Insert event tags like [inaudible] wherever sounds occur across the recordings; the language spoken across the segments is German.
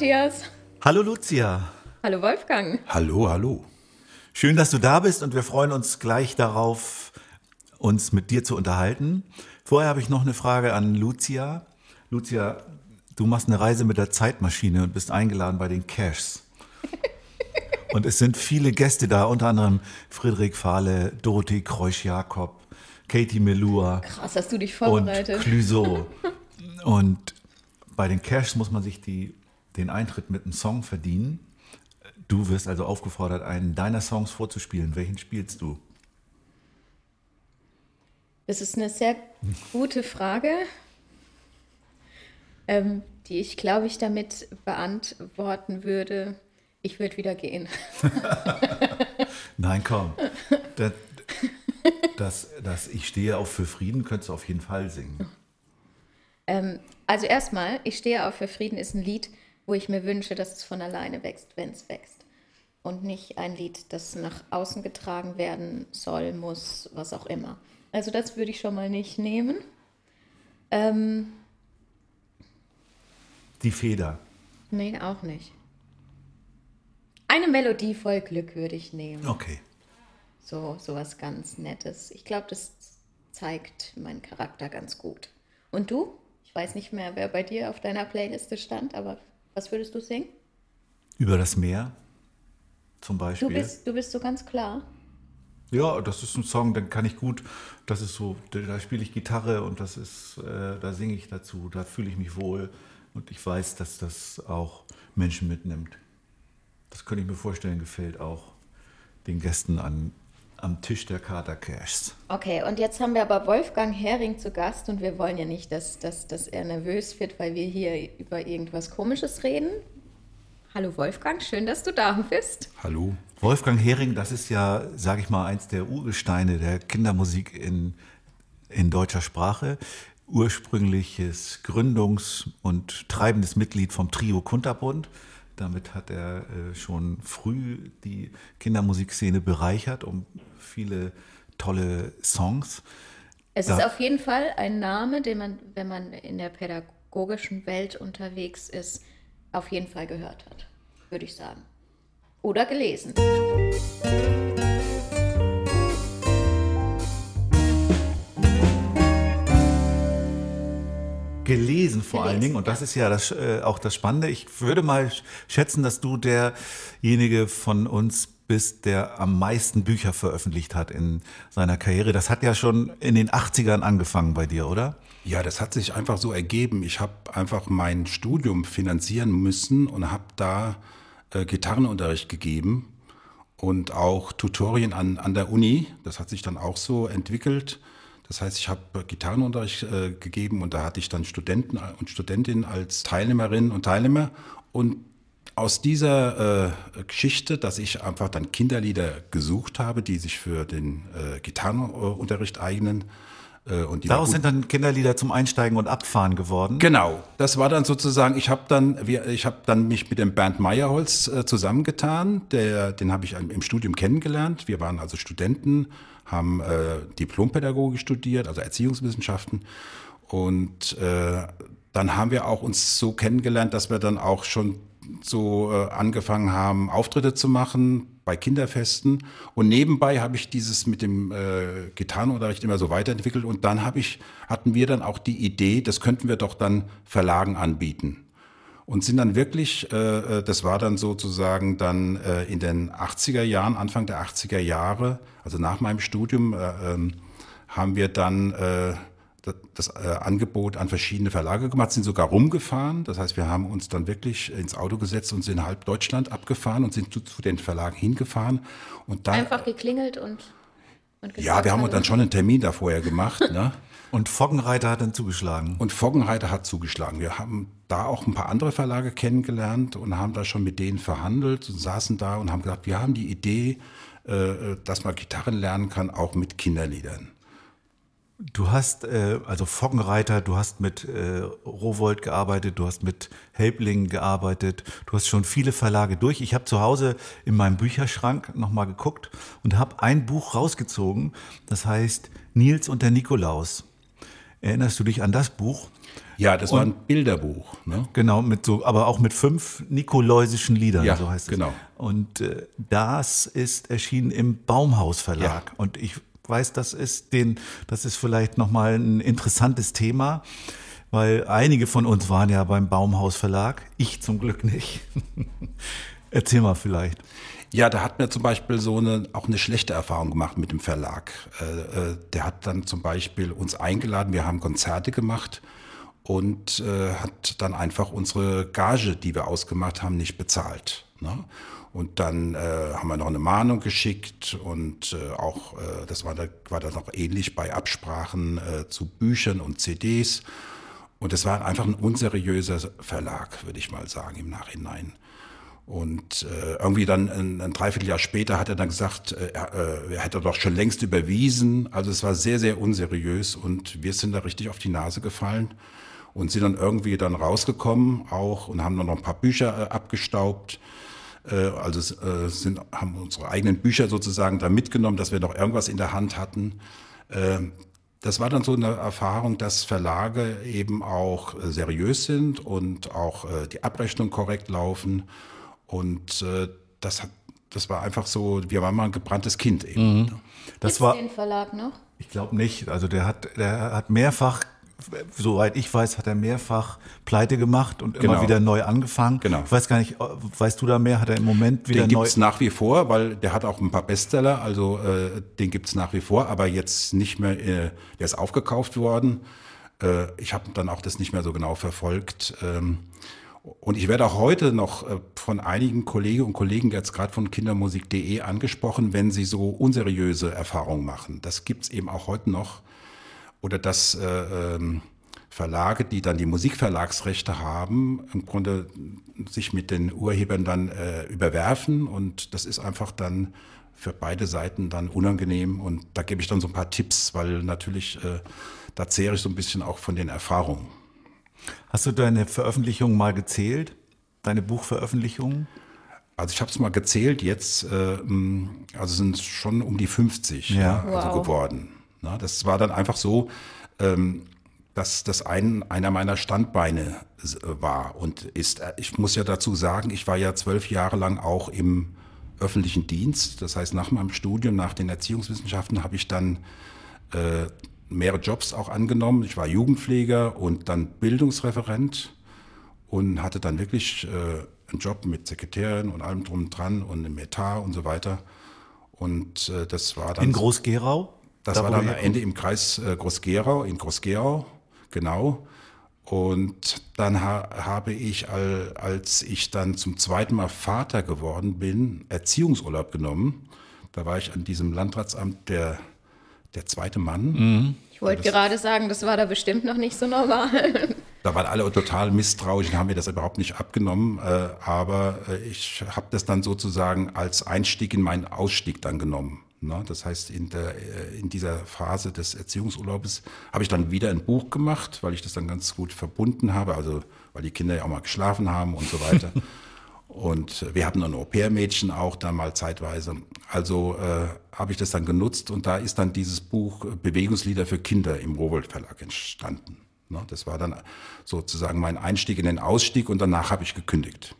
Matthias. Hallo Lucia. Hallo Wolfgang. Hallo, hallo. Schön, dass du da bist und wir freuen uns gleich darauf, uns mit dir zu unterhalten. Vorher habe ich noch eine Frage an Lucia. Lucia, du machst eine Reise mit der Zeitmaschine und bist eingeladen bei den Cashs. [laughs] Und es sind viele Gäste da, unter anderem Friedrich Fahle, Dorothee Kreusch-Jakob, Katie Melua Krass, hast du dich und vorbereitet. Clouseau. [laughs] Und bei den Cashs muss man sich die, den Eintritt mit einem Song verdienen. Du wirst also aufgefordert, einen deiner Songs vorzuspielen. Welchen spielst du? Das ist eine sehr gute Frage, ähm, die ich, glaube ich, damit beantworten würde. Ich würde wieder gehen. [laughs] Nein, komm. Das, das, das Ich stehe auch für Frieden könntest du auf jeden Fall singen. Ähm, also erstmal, ich stehe auf für Frieden ist ein Lied, wo ich mir wünsche, dass es von alleine wächst, wenn es wächst. Und nicht ein Lied, das nach außen getragen werden soll, muss, was auch immer. Also das würde ich schon mal nicht nehmen. Ähm, Die Feder. nee, auch nicht. Eine Melodie voll Glück würde ich nehmen. Okay. So, so was ganz Nettes. Ich glaube, das zeigt meinen Charakter ganz gut. Und du? Ich weiß nicht mehr, wer bei dir auf deiner Playliste stand, aber was würdest du singen? Über das Meer zum Beispiel. Du bist, du bist so ganz klar. Ja, das ist ein Song, den kann ich gut. Das ist so, da spiele ich Gitarre und das ist, äh, da singe ich dazu, da fühle ich mich wohl und ich weiß, dass das auch Menschen mitnimmt. Das könnte ich mir vorstellen, gefällt auch den Gästen an, am Tisch der Kater Cashs. Okay, und jetzt haben wir aber Wolfgang Hering zu Gast und wir wollen ja nicht, dass, dass, dass er nervös wird, weil wir hier über irgendwas Komisches reden. Hallo Wolfgang, schön, dass du da bist. Hallo. Wolfgang Hering, das ist ja, sage ich mal, eins der Urgesteine der Kindermusik in, in deutscher Sprache. Ursprüngliches Gründungs- und treibendes Mitglied vom Trio Kunterbund. Damit hat er äh, schon früh die Kindermusikszene bereichert um viele tolle Songs. Es Da- ist auf jeden Fall ein Name, den man, wenn man in der pädagogischen Welt unterwegs ist, auf jeden Fall gehört hat, würde ich sagen. Oder gelesen. Gelesen vor allen Gelesen, Dingen. Und das ist ja das, äh, auch das Spannende. Ich würde mal schätzen, dass du derjenige von uns bist, der am meisten Bücher veröffentlicht hat in seiner Karriere. Das hat ja schon in den 80ern angefangen bei dir, oder? Ja, das hat sich einfach so ergeben. Ich habe einfach mein Studium finanzieren müssen und habe da äh, Gitarrenunterricht gegeben und auch Tutorien an, an der Uni. Das hat sich dann auch so entwickelt. Das heißt, ich habe Gitarrenunterricht äh, gegeben und da hatte ich dann Studenten und Studentinnen als Teilnehmerinnen und Teilnehmer. Und aus dieser äh, Geschichte, dass ich einfach dann Kinderlieder gesucht habe, die sich für den äh, Gitarrenunterricht eignen. Äh, und die Daraus sind dann Kinderlieder zum Einsteigen und Abfahren geworden. Genau, das war dann sozusagen, ich habe dann, ich habe dann mich mit dem Bernd Meyerholz äh, zusammengetan, der, den habe ich im Studium kennengelernt. Wir waren also Studenten, haben äh, Diplompädagogik studiert, also Erziehungswissenschaften. Und äh, dann haben wir auch uns so kennengelernt, dass wir dann auch schon so äh, angefangen haben, Auftritte zu machen bei Kinderfesten. Und nebenbei habe ich dieses mit dem äh, Gitarrenunterricht immer so weiterentwickelt. Und dann habe ich, hatten wir dann auch die Idee, das könnten wir doch dann Verlagen anbieten. Und sind dann wirklich, äh, äh, das war dann sozusagen dann äh, in den 80er Jahren, Anfang der 80er Jahre, also nach meinem Studium, äh, ähm, haben wir dann äh, das, äh, Angebot an verschiedene Verlage gemacht, sind sogar rumgefahren. Das heißt, wir haben uns dann wirklich ins Auto gesetzt und sind halb Deutschland abgefahren und sind zu, zu den Verlagen hingefahren. Und dann, Einfach geklingelt und Und Ja, wir haben hallo. dann schon einen Termin da vorher gemacht. Ne? [laughs] Und Foggenreiter hat dann zugeschlagen. Und Foggenreiter hat zugeschlagen. Wir haben da auch ein paar andere Verlage kennengelernt und haben da schon mit denen verhandelt und saßen da und haben gesagt, wir haben die Idee, äh, dass man Gitarren lernen kann, auch mit Kinderliedern. Du hast, äh, also Foggenreiter, du hast mit äh, Rowold gearbeitet, du hast mit Helbling gearbeitet, du hast schon viele Verlage durch. Ich habe zu Hause in meinem Bücherschrank nochmal geguckt und habe ein Buch rausgezogen, das heißt Nils und der Nikolaus. Erinnerst du dich an das Buch? Ja, das war ein Bilderbuch. Ne? Genau, mit so, aber auch mit fünf nikolausischen Liedern, Ja, so heißt es. genau. Und äh, das ist erschienen im Baumhaus Verlag. Ja. Und ich weiß, das ist den, das ist vielleicht nochmal ein interessantes Thema, weil einige von uns waren ja beim Baumhaus Verlag. Ich zum Glück nicht. [laughs] Erzähl mal vielleicht. Ja, da hat mir zum Beispiel so eine, auch eine schlechte Erfahrung gemacht mit dem Verlag. Äh, äh, der hat dann zum Beispiel uns eingeladen, wir haben Konzerte gemacht und äh, hat dann einfach unsere Gage, die wir ausgemacht haben, nicht bezahlt. Ne? Und dann äh, haben wir noch eine Mahnung geschickt und äh, auch, äh, das war, da, war dann auch ähnlich bei Absprachen äh, zu Büchern und CDs. Und es war einfach ein unseriöser Verlag, würde ich mal sagen, im Nachhinein. Und äh, irgendwie dann ein, ein Dreivierteljahr später hat er dann gesagt, äh, er, äh, er hätte doch schon längst überwiesen. Also es war sehr, sehr unseriös und wir sind da richtig auf die Nase gefallen und sind dann irgendwie dann rausgekommen auch und haben dann noch ein paar Bücher äh, abgestaubt. Äh, also äh, sind, haben unsere eigenen Bücher sozusagen da mitgenommen, dass wir noch irgendwas in der Hand hatten. Ähm, das war dann so eine Erfahrung, dass Verlage eben auch äh, seriös sind und auch äh, die Abrechnung korrekt laufen. Und äh, das hat, das war einfach so, wir waren mal ein gebranntes Kind eben. ne? Das Gibt's war, den Verlag noch? ich glaube nicht. Also der hat, der hat mehrfach, soweit ich weiß, hat er mehrfach Pleite gemacht und immer Genau. wieder neu angefangen. Genau. Ich weiß gar nicht, weißt du da mehr? Hat er im Moment wieder Den neu? gibt's nach wie vor, weil der hat auch ein paar Bestseller, also äh, den gibt's nach wie vor, aber jetzt nicht mehr, äh, der ist aufgekauft worden. Äh, ich habe dann auch das nicht mehr so genau verfolgt. Ähm, und ich werde auch heute noch äh, von einigen Kolleginnen und Kollegen jetzt gerade von kindermusik.de angesprochen, wenn sie so unseriöse Erfahrungen machen. Das gibt's eben auch heute noch. Oder dass äh, ähm, Verlage, die dann die Musikverlagsrechte haben, im Grunde sich mit den Urhebern dann äh, überwerfen. Und das ist einfach dann für beide Seiten dann unangenehm. Und da gebe ich dann so ein paar Tipps, weil natürlich, äh, da zehre ich so ein bisschen auch von den Erfahrungen. Hast du deine Veröffentlichungen mal gezählt? Deine Buchveröffentlichungen? Also ich habe es mal gezählt jetzt, äh, also sind es schon um die 50 Ja. ja. also Wow. geworden. Na, das war dann einfach so, ähm, dass das ein, einer meiner Standbeine s- war und ist. Äh, Ich muss ja dazu sagen, ich war ja zwölf Jahre lang auch im öffentlichen Dienst. Das heißt, nach meinem Studium, nach den Erziehungswissenschaften, habe ich dann äh, mehrere Jobs auch angenommen. Ich war Jugendpfleger und dann Bildungsreferent und hatte dann wirklich äh, einen Job mit Sekretärin und allem drum und dran und im Etat und so weiter. Und äh, das war dann In Groß-Gerau? das Da, war dann am? Ende im Kreis äh, Groß-Gerau, in Groß-Gerau, genau. Und dann ha habe ich, al als ich dann zum zweiten Mal Vater geworden bin, Erziehungsurlaub genommen. Da war ich an diesem Landratsamt der, der zweite Mann. Ich wollte gerade sagen, das war da bestimmt noch nicht so normal. [laughs] Da waren alle total misstrauisch und haben mir das überhaupt nicht abgenommen. Äh, aber äh, ich habe das dann sozusagen als Einstieg in meinen Ausstieg dann genommen. Ne? Das heißt, in, der, äh, in dieser Phase des Erziehungsurlaubes habe ich dann wieder ein Buch gemacht, weil ich das dann ganz gut verbunden habe. Also weil die Kinder ja auch mal geschlafen haben und so weiter. [laughs] Und wir hatten ein Au-pair-Mädchen auch da mal zeitweise. Also äh, habe ich das dann genutzt und da ist dann dieses Buch äh, Bewegungslieder für Kinder im Rowold Verlag entstanden. Ne, das war dann sozusagen mein Einstieg in den Ausstieg und danach habe ich gekündigt.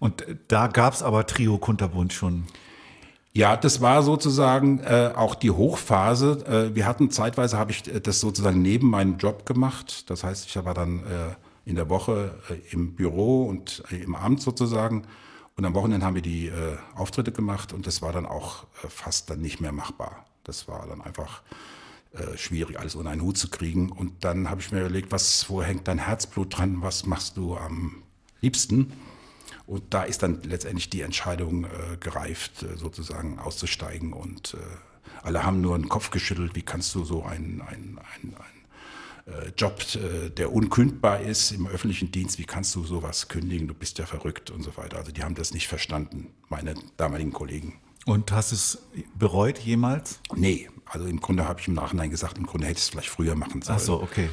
Und äh, da gab es aber Trio Kunterbund schon. Ja, das war sozusagen äh, auch die Hochphase. Äh, wir hatten zeitweise habe ich äh, das sozusagen neben meinem Job gemacht. Das heißt, ich war dann äh, in der Woche äh, im Büro und äh, im Amt sozusagen. Und am Wochenende haben wir die äh, Auftritte gemacht und das war dann auch äh, fast dann nicht mehr machbar. Das war dann einfach äh, schwierig, alles unter einen Hut zu kriegen. Und dann habe ich mir überlegt, was, wo hängt dein Herzblut dran? Was machst du am liebsten? Und da ist dann letztendlich die Entscheidung äh, gereift, sozusagen auszusteigen und alle haben nur den Kopf geschüttelt, wie kannst du so einen, einen, einen äh, Job, äh, der unkündbar ist im öffentlichen Dienst, wie kannst du sowas kündigen, du bist ja verrückt und so weiter. Also die haben das nicht verstanden, meine damaligen Kollegen. Und hast du es bereut jemals? Nee, also im Grunde habe ich im Nachhinein gesagt, im Grunde hätte ich es vielleicht früher machen sollen. Ach so, okay.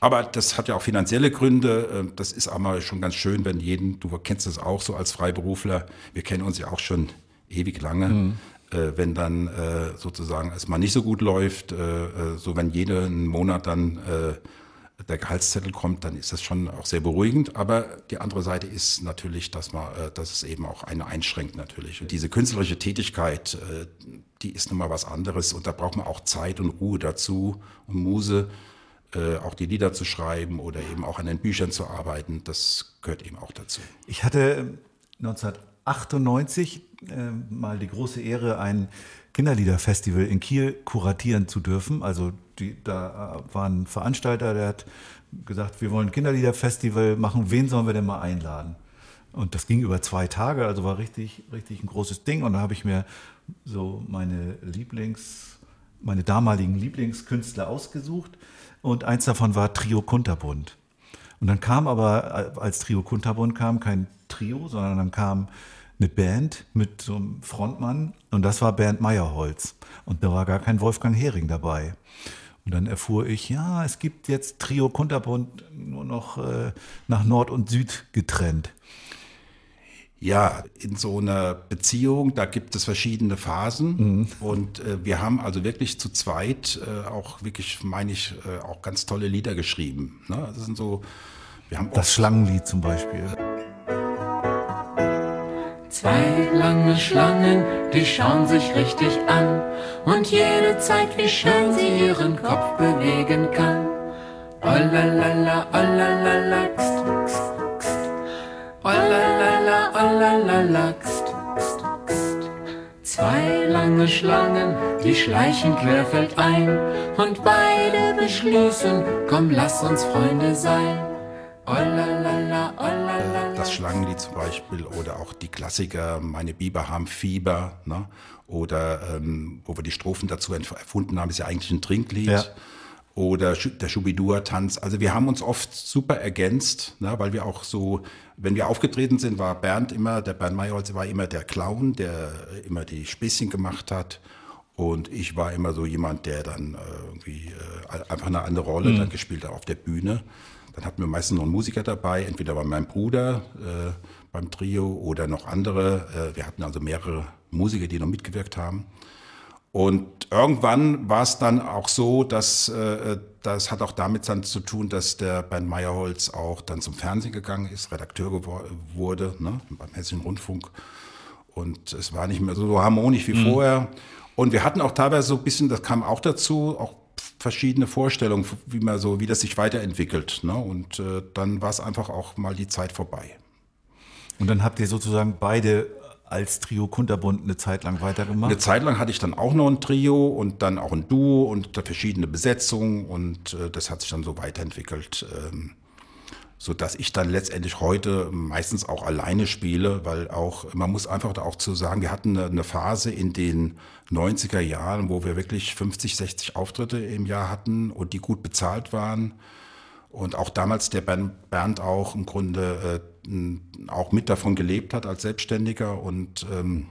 Aber das hat ja auch finanzielle Gründe. Ähm, Das ist einmal schon ganz schön, wenn jeden, du kennst das auch so als Freiberufler, wir kennen uns ja auch schon ewig lange, Mhm. Äh, wenn dann äh, sozusagen es mal nicht so gut läuft, äh, so wenn jeden Monat dann der Gehaltszettel kommt, dann ist das schon auch sehr beruhigend. Aber die andere Seite ist natürlich, dass man, dass es eben auch eine einschränkt natürlich. Und diese künstlerische Tätigkeit, die ist nun mal was anderes und da braucht man auch Zeit und Ruhe dazu und Muse, auch die Lieder zu schreiben oder eben auch an den Büchern zu arbeiten. Das gehört eben auch dazu. Ich hatte 1998 äh, mal die große Ehre, ein Kinderliederfestival in Kiel kuratieren zu dürfen. Also die, da war ein Veranstalter, der hat gesagt, wir wollen ein Kinderliederfestival machen, wen sollen wir denn mal einladen? Und das ging über zwei Tage, also war richtig, richtig ein großes Ding. Und da habe ich mir so meine Lieblings, meine damaligen Lieblingskünstler ausgesucht. Und eins davon war Trio Kunterbund. Und dann kam aber, als Trio Kunterbund kam, kein Trio, sondern dann kam eine Band mit so einem Frontmann und das war Bernd Meyerholz. Und da war gar kein Wolfgang Hering dabei. Und dann erfuhr ich, ja, es gibt jetzt Trio Kunterbund nur noch äh, nach Nord und Süd getrennt. Ja, in so einer Beziehung, da gibt es verschiedene Phasen und äh, wir haben also wirklich zu zweit äh, auch wirklich, meine ich, äh, auch ganz tolle Lieder geschrieben. Ne? Das sind so, wir haben Das Schlangenlied zum Beispiel. Zwei lange Schlangen, die schauen sich richtig an. Und jede zeigt, wie schön sie ihren Kopf bewegen kann. Olalala, olalala, kst, kst, kst. Olalala, olalala, kst, kst, kst. Zwei lange Schlangen, die schleichen querfeldein. Und beide beschließen, komm, lass uns Freunde sein. Olalala. das Schlangenlied zum Beispiel oder auch die Klassiker, meine Biber haben Fieber, ne? oder ähm, wo wir die Strophen dazu erfunden haben, ist ja eigentlich ein Trinklied. Ja. Oder der Schubidua-Tanz. Also wir haben uns oft super ergänzt, ne? weil wir auch so, wenn wir aufgetreten sind, war Bernd immer, der Bernd Meyerholz war immer der Clown, der immer die Späßchen gemacht hat. Und ich war immer so jemand, der dann äh, irgendwie äh, einfach eine andere Rolle dann gespielt hat auf der Bühne. Dann hatten wir meistens noch einen Musiker dabei, entweder war mein Bruder äh, beim Trio oder noch andere. Äh, wir hatten also mehrere Musiker, die noch mitgewirkt haben. Und irgendwann war es dann auch so, dass äh, das hat auch damit dann zu tun, dass der Bernd Meyerholz auch dann zum Fernsehen gegangen ist, Redakteur wurde ne, beim Hessischen Rundfunk. Und es war nicht mehr so harmonisch wie vorher. Und wir hatten auch teilweise so ein bisschen, das kam auch dazu, auch verschiedene Vorstellungen, wie man so, wie das sich weiterentwickelt. Ne? Und äh, dann war es einfach auch mal die Zeit vorbei. Und dann habt ihr sozusagen beide als Trio Kunterbund eine Zeit lang weitergemacht. Eine Zeit lang hatte ich dann auch noch ein Trio und dann auch ein Duo und verschiedene Besetzungen und äh, das hat sich dann so weiterentwickelt, ähm, so dass ich dann letztendlich heute meistens auch alleine spiele, weil auch man muss einfach da auch zu sagen, wir hatten eine, Phase in den 90er Jahren, wo wir wirklich 50, 60 Auftritte im Jahr hatten und die gut bezahlt waren. Und auch damals der Bernd auch im Grunde äh, auch mit davon gelebt hat als Selbstständiger und ähm,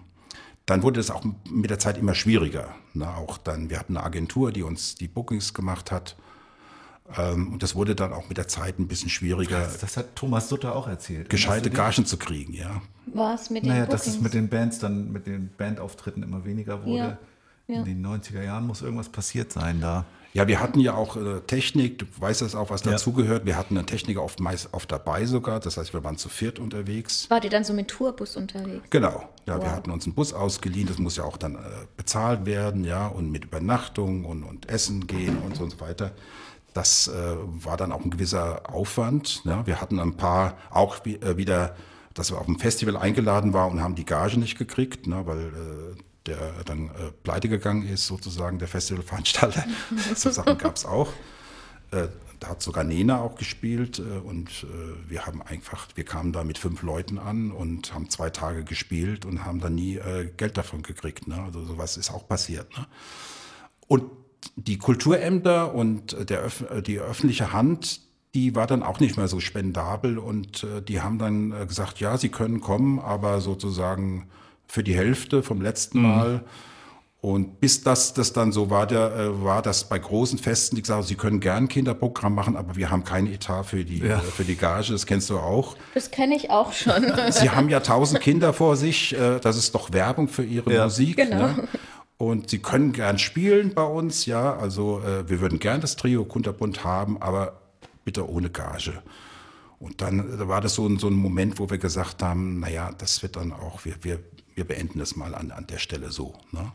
dann wurde es auch mit der Zeit immer schwieriger. Ne? Auch dann, wir hatten eine Agentur, die uns die Bookings gemacht hat. Ähm, und das wurde dann auch mit der Zeit ein bisschen schwieriger, Das hat Thomas Sutter auch erzählt. gescheite? Gagen zu kriegen, ja. War es mit den Naja, dass Bookings? es mit den Bands dann, mit den Bandauftritten immer weniger wurde. Ja, ja. In den 90er Jahren muss irgendwas passiert sein da. Ja, wir hatten ja auch äh, Technik, du weißt das auch, was Ja. dazugehört. Wir hatten einen Techniker oft, meist oft dabei sogar, das heißt, wir waren zu viert unterwegs. Wart ihr dann so mit Tourbus unterwegs? Genau, ja, wir Wow. hatten uns einen Bus ausgeliehen, das muss ja auch dann äh, bezahlt werden, ja, und mit Übernachtung und, und Essen gehen und so und so weiter. Das äh, war dann auch ein gewisser Aufwand. Ja. Wir hatten ein paar auch äh, wieder, dass wir auf dem Festival eingeladen waren und haben die Gage nicht gekriegt, ne, weil äh, der dann äh, pleite gegangen ist, sozusagen der Festivalveranstalter. [laughs] so Sachen gab es auch. Äh, da hat sogar Nena auch gespielt äh, und äh, wir haben einfach, wir kamen da mit fünf Leuten an und haben zwei Tage gespielt und haben dann nie äh, Geld davon gekriegt. Ne? Also sowas ist auch passiert. Ne? Und die Kulturämter und der, die öffentliche Hand, die war dann auch nicht mehr so spendabel und äh, die haben dann äh, gesagt, ja, sie können kommen, aber sozusagen für die Hälfte vom letzten mhm. Mal. Und bis das, das dann so war, der, äh, war das bei großen Festen, die gesagt haben, sie können gern Kinderprogramm machen, aber wir haben keinen Etat für die, ja. äh, für die Gage, das kennst du auch. Das kenne ich auch schon. Sie haben ja tausend Kinder vor sich, äh, das ist doch Werbung für ihre ja. Musik. Genau. Ne? Und sie können gern spielen bei uns, ja, also äh, wir würden gern das Trio Kunterbund haben, aber bitte ohne Gage. Und dann da war das so ein, so ein Moment, wo wir gesagt haben, naja, das wird dann auch, wir, wir, wir beenden das mal an, an der Stelle so. Ne?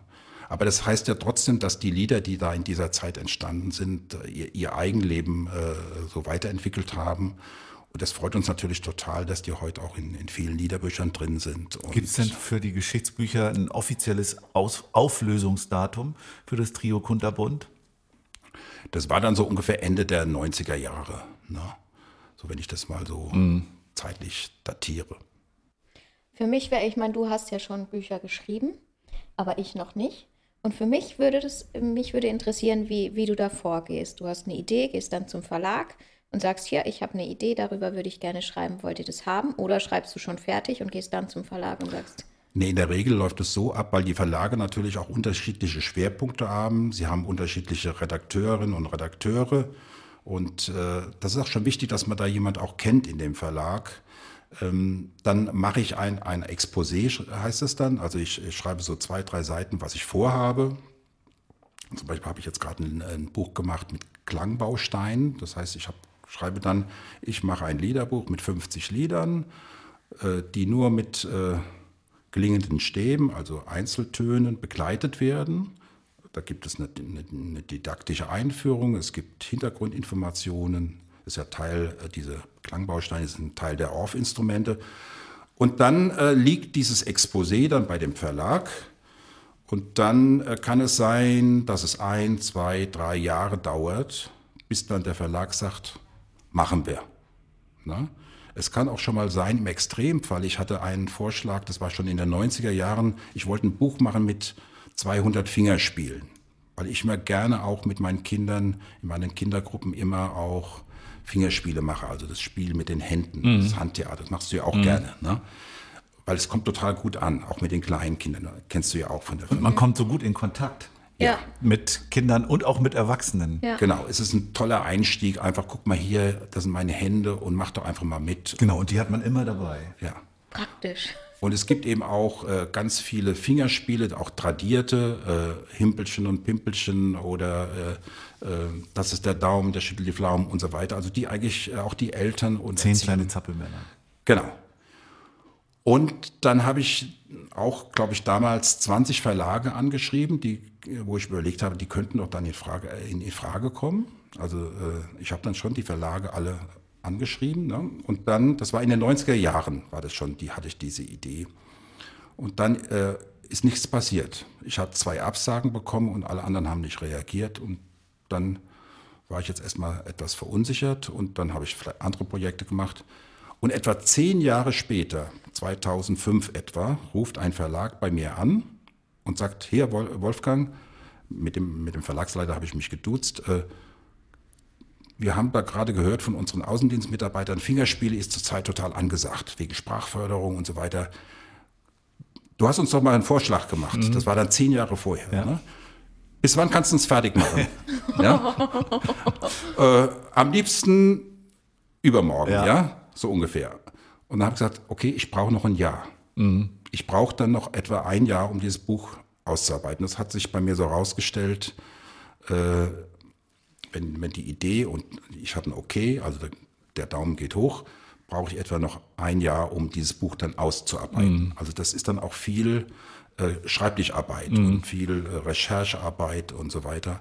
Aber das heißt ja trotzdem, dass die Lieder, die da in dieser Zeit entstanden sind, ihr, ihr Eigenleben äh, so weiterentwickelt haben. Und das freut uns natürlich total, dass die heute auch in, in vielen Liederbüchern drin sind. Gibt es denn für die Geschichtsbücher ein offizielles Aus Auflösungsdatum für das Trio Kunterbund? Das war dann so ungefähr Ende der 90er Jahre. Ne? So wenn ich das mal so mhm. zeitlich datiere. Für mich wäre, ich meine, du hast ja schon Bücher geschrieben, aber ich noch nicht. Und für mich würde das, mich würde interessieren, wie, wie du da vorgehst. Du hast eine Idee, gehst dann zum Verlag und sagst, hier, ich habe eine Idee, darüber würde ich gerne schreiben, wollt ihr das haben? Oder schreibst du schon fertig und gehst dann zum Verlag und sagst, Nee, in der Regel läuft es so ab, weil die Verlage natürlich auch unterschiedliche Schwerpunkte haben. Sie haben unterschiedliche Redakteurinnen und Redakteure. Und äh, das ist auch schon wichtig, dass man da jemand auch kennt in dem Verlag. Ähm, dann mache ich ein, ein Exposé, heißt es dann. Also ich, ich, schreibe so zwei, drei Seiten, was ich vorhabe. Zum Beispiel habe ich jetzt gerade ein, ein, Buch gemacht mit Klangbausteinen. Das heißt, ich hab, schreibe dann, ich mache ein Liederbuch mit 50 Liedern, äh, die nur mit... Äh, klingenden Stäben, also Einzeltönen, begleitet werden. Da gibt es eine, eine, didaktische Einführung, es gibt Hintergrundinformationen, ist ja Teil, äh, diese Klangbausteine sind Teil der Orff-Instrumente. Und dann äh, liegt dieses Exposé dann bei dem Verlag. Und dann äh, kann es sein, dass es ein, zwei, drei Jahre dauert, bis dann der Verlag sagt, machen wir. Na? Es kann auch schon mal sein, im Extremfall, ich hatte einen Vorschlag, das war schon in den 90er Jahren, ich wollte ein Buch machen mit 200 Fingerspielen, weil ich mir gerne auch mit meinen Kindern, in meinen Kindergruppen immer auch Fingerspiele mache, also das Spiel mit den Händen, mhm. das Handtheater, das machst du ja auch mhm. gerne. Ne? Weil es kommt total gut an, auch mit den kleinen Kindern, kennst du ja auch von der Familie. Und man kommt so gut in Kontakt. Ja. Mit Kindern und auch mit Erwachsenen. Ja. Genau, es ist ein toller Einstieg. Einfach guck mal hier, das sind meine Hände und mach doch einfach mal mit. Genau, und die hat man immer dabei. Ja. Praktisch. Und es gibt eben auch äh, ganz viele Fingerspiele, auch tradierte, äh, Himpelchen und Pimpelchen oder äh, äh das ist der Daumen, der schüttelt die Pflaumen und so weiter. Also die eigentlich äh, auch die Eltern und Zehn kleine Zappelmänner. Genau. Und dann habe ich auch, glaube ich, damals 20 Verlage angeschrieben, die, wo ich überlegt habe, die könnten doch dann in Frage, in, in Frage kommen. Also äh, ich habe dann schon die Verlage alle angeschrieben. Ne? Und dann, das war in den 90er Jahren, war das schon, die hatte ich diese Idee. Und dann äh, ist nichts passiert. Ich habe zwei Absagen bekommen und alle anderen haben nicht reagiert. Und dann war ich jetzt erstmal etwas verunsichert und dann habe ich andere Projekte gemacht. Und etwa zehn Jahre später, 2005 etwa, ruft ein Verlag bei mir an und sagt, hier Wolfgang, mit dem, mit dem Verlagsleiter habe ich mich geduzt, äh, wir haben da gerade gehört von unseren Außendienstmitarbeitern, Fingerspiele ist zurzeit total angesagt, wegen Sprachförderung und so weiter. Du hast uns doch mal einen Vorschlag gemacht. Mhm. Das war dann zehn Jahre vorher. Ja. Ne? Bis wann kannst du uns fertig machen? [laughs] ja? äh, am liebsten übermorgen, ja. ja? So ungefähr. Und dann habe ich gesagt, okay, ich brauche noch ein Jahr. Mhm. Ich brauche dann noch etwa ein Jahr, um dieses Buch auszuarbeiten. Das hat sich bei mir so herausgestellt, äh, wenn, wenn die Idee und ich hatte ein Okay, also der, Daumen geht hoch, brauche ich etwa noch ein Jahr, um dieses Buch dann auszuarbeiten. Mhm. Also das ist dann auch viel äh, Schreibtischarbeit mhm. und viel äh, Recherchearbeit und so weiter.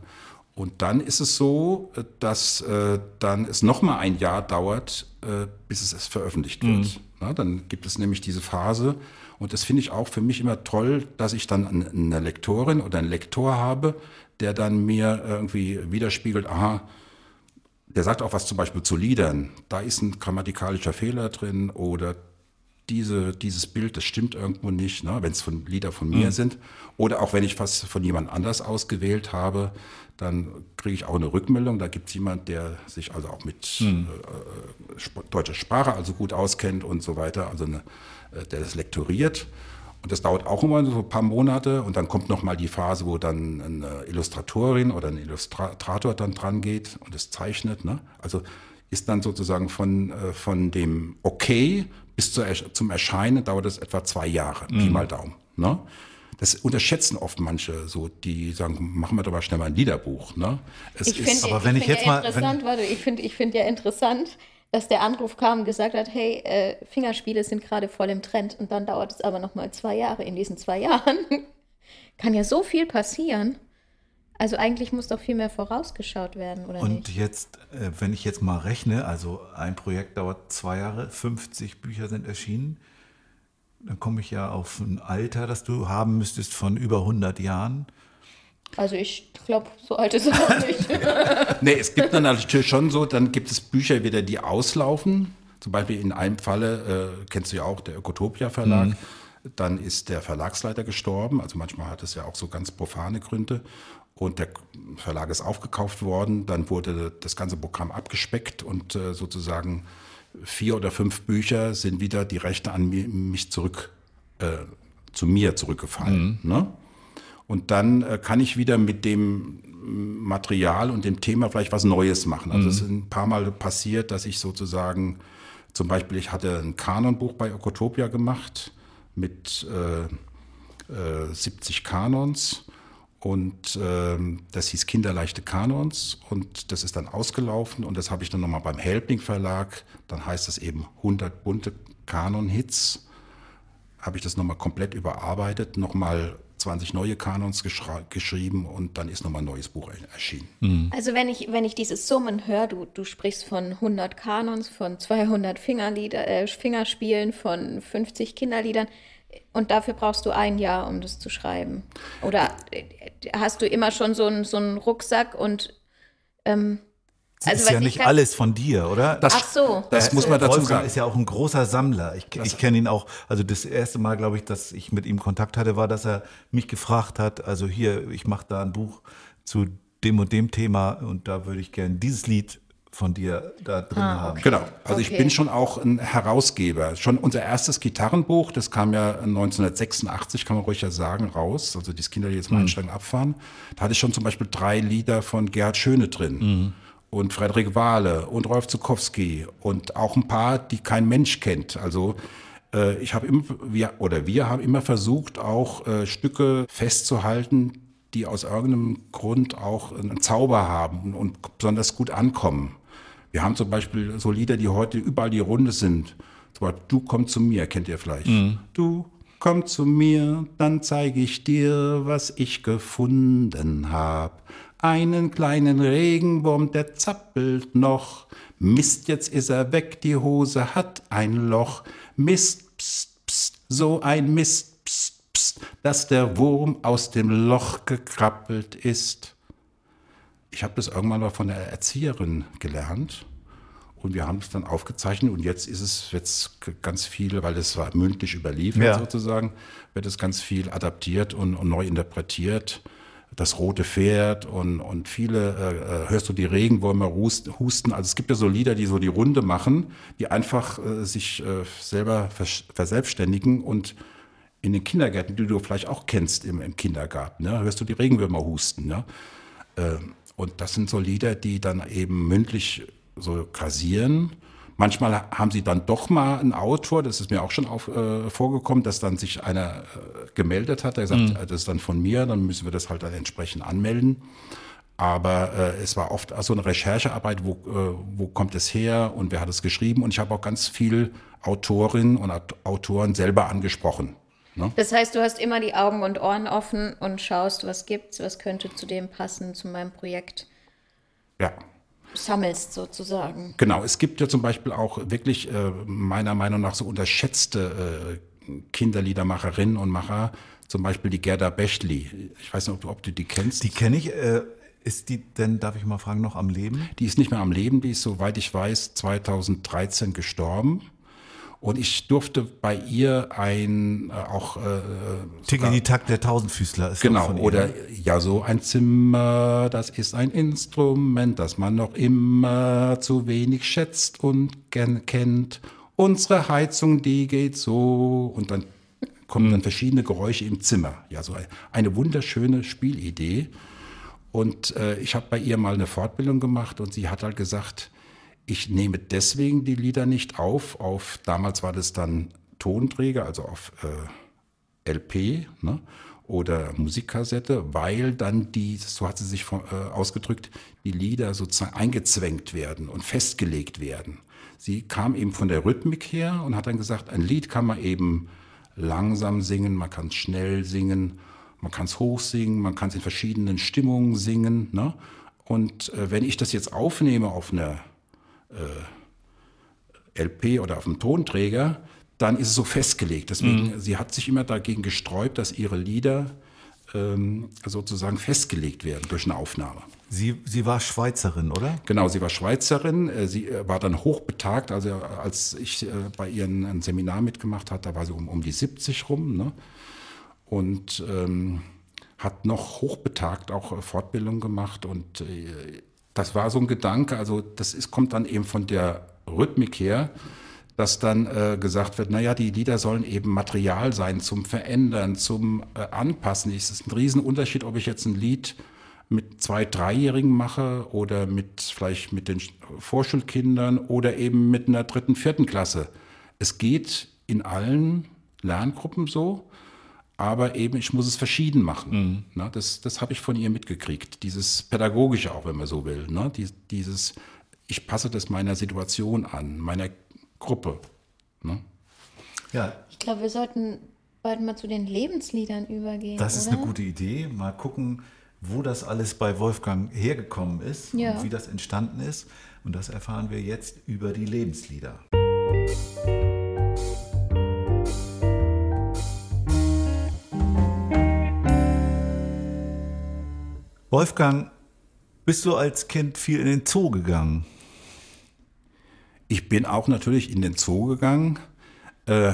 Und dann ist es so, äh, dass äh, dann es nochmal ein Jahr dauert, äh, bis es, es veröffentlicht wird. Mhm. Na, dann gibt es nämlich diese Phase. Und das finde ich auch für mich immer toll, dass ich dann eine Lektorin oder einen Lektor habe, der dann mir irgendwie widerspiegelt, aha, der sagt auch was zum Beispiel zu Liedern. Da ist ein grammatikalischer Fehler drin oder diese, dieses Bild, das stimmt irgendwo nicht, ne, wenn es von Lieder von mir sind. Oder auch wenn ich was von jemand anders ausgewählt habe, dann kriege ich auch eine Rückmeldung. Da gibt es jemand, der sich also auch mit äh, sp deutscher Sprache also gut auskennt und so weiter, also eine, äh, der das lektoriert. Und das dauert auch immer so ein paar Monate und dann kommt noch mal die Phase, wo dann eine Illustratorin oder ein Illustrator dann dran geht und es zeichnet. Ne? Also ist dann sozusagen von, äh, von dem Okay bis zur, zum Erscheinen dauert es etwa zwei Jahre, Pi mal Daumen. Ne? Das unterschätzen oft manche so, die sagen, machen wir doch mal schnell mal ein Liederbuch. Ne? Es Ich ist, finde aber wenn ich find jetzt ja mal- wenn- interessant, warte, ich finde ich find ja interessant, dass der Anruf kam und gesagt hat, hey, äh, Fingerspiele sind gerade voll im Trend und dann dauert es aber noch mal zwei Jahre. In diesen zwei [laughs] Jahren kann ja so viel passieren. Also eigentlich muss doch viel mehr vorausgeschaut werden, oder Und nicht? jetzt, äh, wenn ich jetzt mal rechne, also ein Projekt dauert zwei Jahre, 50 Bücher sind erschienen, dann komme ich ja auf ein Alter, das du haben müsstest von über 100 Jahren. Also ich glaube, so alt ist es auch [laughs] nicht. Nee, es gibt dann natürlich schon so, dann gibt es Bücher wieder, die auslaufen. Zum Beispiel in einem Falle, äh, kennst du ja auch, der Ökotopia Verlag. Dann ist der Verlagsleiter gestorben. Also manchmal hat es ja auch so ganz profane Gründe. Und der Verlag ist aufgekauft worden. Dann wurde das ganze Programm abgespeckt und äh, sozusagen vier oder fünf Bücher sind wieder die Rechte an mi- mich zurück, äh, zu mir zurückgefallen. Ne? Und dann äh, kann ich wieder mit dem Material und dem Thema vielleicht was Neues machen. Also es ist ein paar Mal passiert, dass ich sozusagen, zum Beispiel, ich hatte ein Kanonbuch bei Ökotopia gemacht mit äh, äh, 70 Kanons und ähm, das hieß Kinderleichte Kanons und das ist dann ausgelaufen und das habe ich dann nochmal beim Helping Verlag, dann heißt es eben 100 bunte Kanon-Hits habe ich das nochmal komplett überarbeitet, nochmal 20 neue Kanons geschrieben und dann ist nochmal ein neues Buch er- erschienen. Also wenn ich, wenn ich diese Summen höre, du, du sprichst von 100 Kanons, von 200 Fingerlieder, äh, Fingerspielen, von 50 Kinderliedern und dafür brauchst du ein Jahr, um das zu schreiben. Oder äh, hast du immer schon so einen, so einen Rucksack und ähm, Das Also, ist ja nicht alles von dir, oder? Das, Ach so. Das muss man dazu Wolfgang sagen. ist ja auch ein großer Sammler. Ich, ich kenne ihn auch. Also das erste Mal, glaube ich, dass ich mit ihm Kontakt hatte, war, dass er mich gefragt hat, also hier, ich mache da ein Buch zu dem und dem Thema und da würde ich gerne dieses Lied von dir da drin haben. Genau, also ich Okay. bin schon auch ein Herausgeber. Schon unser erstes Gitarrenbuch, das kam ja 1986, kann man ruhig ja sagen, raus. Also das Kinder, die jetzt mal einsteigen, abfahren. Da hatte ich schon zum Beispiel drei Lieder von Gerhard Schöne drin. Und Frederik Wahle und Rolf Zukowski und auch ein paar, die kein Mensch kennt. Also äh, ich habe immer, wir, oder wir haben immer versucht, auch äh, Stücke festzuhalten, die aus irgendeinem Grund auch einen Zauber haben und besonders gut ankommen. Wir haben zum Beispiel so Lieder, die heute überall die Runde sind. Zum Beispiel, du komm zu mir, kennt ihr vielleicht. Du komm zu mir, dann zeige ich dir, was ich gefunden hab. Einen kleinen Regenwurm, der zappelt noch. Mist, jetzt ist er weg, die Hose hat ein Loch. Mist, pst, pst, so ein Mist, pst, pst, dass der Wurm aus dem Loch gekrabbelt ist. Ich habe das irgendwann mal von der Erzieherin gelernt und wir haben es dann aufgezeichnet und jetzt ist es jetzt ganz viel, weil es war mündlich überliefert Ja. sozusagen, wird es ganz viel adaptiert und, und neu interpretiert. Das rote Pferd und, und viele, äh, äh, hörst du die Regenwürmer hust- husten. Also es gibt ja so Lieder, die so die Runde machen, die einfach äh, sich äh, selber vers verselbstständigen und in den Kindergärten, die du vielleicht auch kennst im, im Kindergarten, ne? hörst du die Regenwürmer husten. Ne? Und das sind so Lieder, die dann eben mündlich so grasieren. Manchmal haben sie dann doch mal einen Autor, das ist mir auch schon auf, äh, vorgekommen, dass dann sich einer äh, gemeldet hat, der gesagt, äh, das ist dann von mir, dann müssen wir das halt dann entsprechend anmelden. Aber äh, es war oft so eine Recherchearbeit, wo, äh, wo kommt es her und wer hat es geschrieben. Und ich habe auch ganz viel Autorinnen und Aut- Autoren selber angesprochen. Ne? das heißt, du hast immer die Augen und Ohren offen und schaust, was gibt's, was könnte zu dem passen, zu meinem Projekt. Ja, Sammelst sozusagen. Genau, es gibt ja zum Beispiel auch wirklich äh, meiner Meinung nach so unterschätzte äh, Kinderliedermacherinnen und Macher, zum Beispiel die Gerda Bechtli. Ich weiß nicht, ob du, ob du die kennst. Die kenne ich. Äh, Ist die denn, darf ich mal fragen, noch am Leben? Die ist nicht mehr am Leben, die ist, soweit ich weiß, 2013 gestorben. Und ich durfte bei ihr ein äh, auch äh, Tack der Tausendfüßler ist Genau, oder ja, so ein Zimmer, das ist ein Instrument, das man noch immer zu wenig schätzt und kennt. Unsere Heizung, die geht so. Und dann kommen dann verschiedene Geräusche im Zimmer. Ja, so ein- eine wunderschöne Spielidee. Und äh, ich habe bei ihr mal eine Fortbildung gemacht und sie hat halt gesagt, ich nehme deswegen die Lieder nicht auf. Auf damals war das dann Tonträger, also auf äh, LP ne, oder Musikkassette, weil dann die, so hat sie sich von, äh, ausgedrückt, die Lieder sozusagen eingezwängt werden und festgelegt werden. Sie kam eben von der Rhythmik her und hat dann gesagt, ein Lied kann man eben langsam singen, man kann es schnell singen, man kann es hoch singen, man kann es in verschiedenen Stimmungen singen. Ne? Und äh, wenn ich das jetzt aufnehme auf einer LP oder auf dem Tonträger, dann ist es so festgelegt. Deswegen, sie hat sich immer dagegen gesträubt, dass ihre Lieder ähm, sozusagen festgelegt werden durch eine Aufnahme. Sie, sie war Schweizerin, oder? Genau, sie war Schweizerin, äh, sie äh, war dann hochbetagt, also äh, als ich äh, bei ihr ein, Seminar mitgemacht habe, da war sie um, um die 70 rum ne? und ähm, hat noch hochbetagt auch äh, Fortbildung gemacht und äh, das war so ein Gedanke, also das ist, kommt dann eben von der Rhythmik her, dass dann äh, gesagt wird, naja, die Lieder sollen eben Material sein zum Verändern, zum äh, Anpassen. Es ist ein Riesenunterschied, ob ich jetzt ein Lied mit zwei, dreijährigen mache oder mit vielleicht mit den Vorschulkindern oder eben mit einer dritten, vierten Klasse. Es geht in allen Lerngruppen so, aber eben ich muss es verschieden machen. Na, das das habe ich von ihr mitgekriegt. Dieses Pädagogische auch, wenn man so will. Ne? Dies, dieses, ich passe das meiner Situation an, meiner Gruppe. Ne? Ja, Ich glaube, wir sollten bald mal zu den Lebensliedern übergehen. das ist oder? eine gute Idee. Mal gucken, wo das alles bei Wolfgang hergekommen ist Ja. und wie das entstanden ist. Und das erfahren wir jetzt über die Lebenslieder. Wolfgang, bist du als Kind viel in den Zoo gegangen? Ich bin auch natürlich in den Zoo gegangen, äh,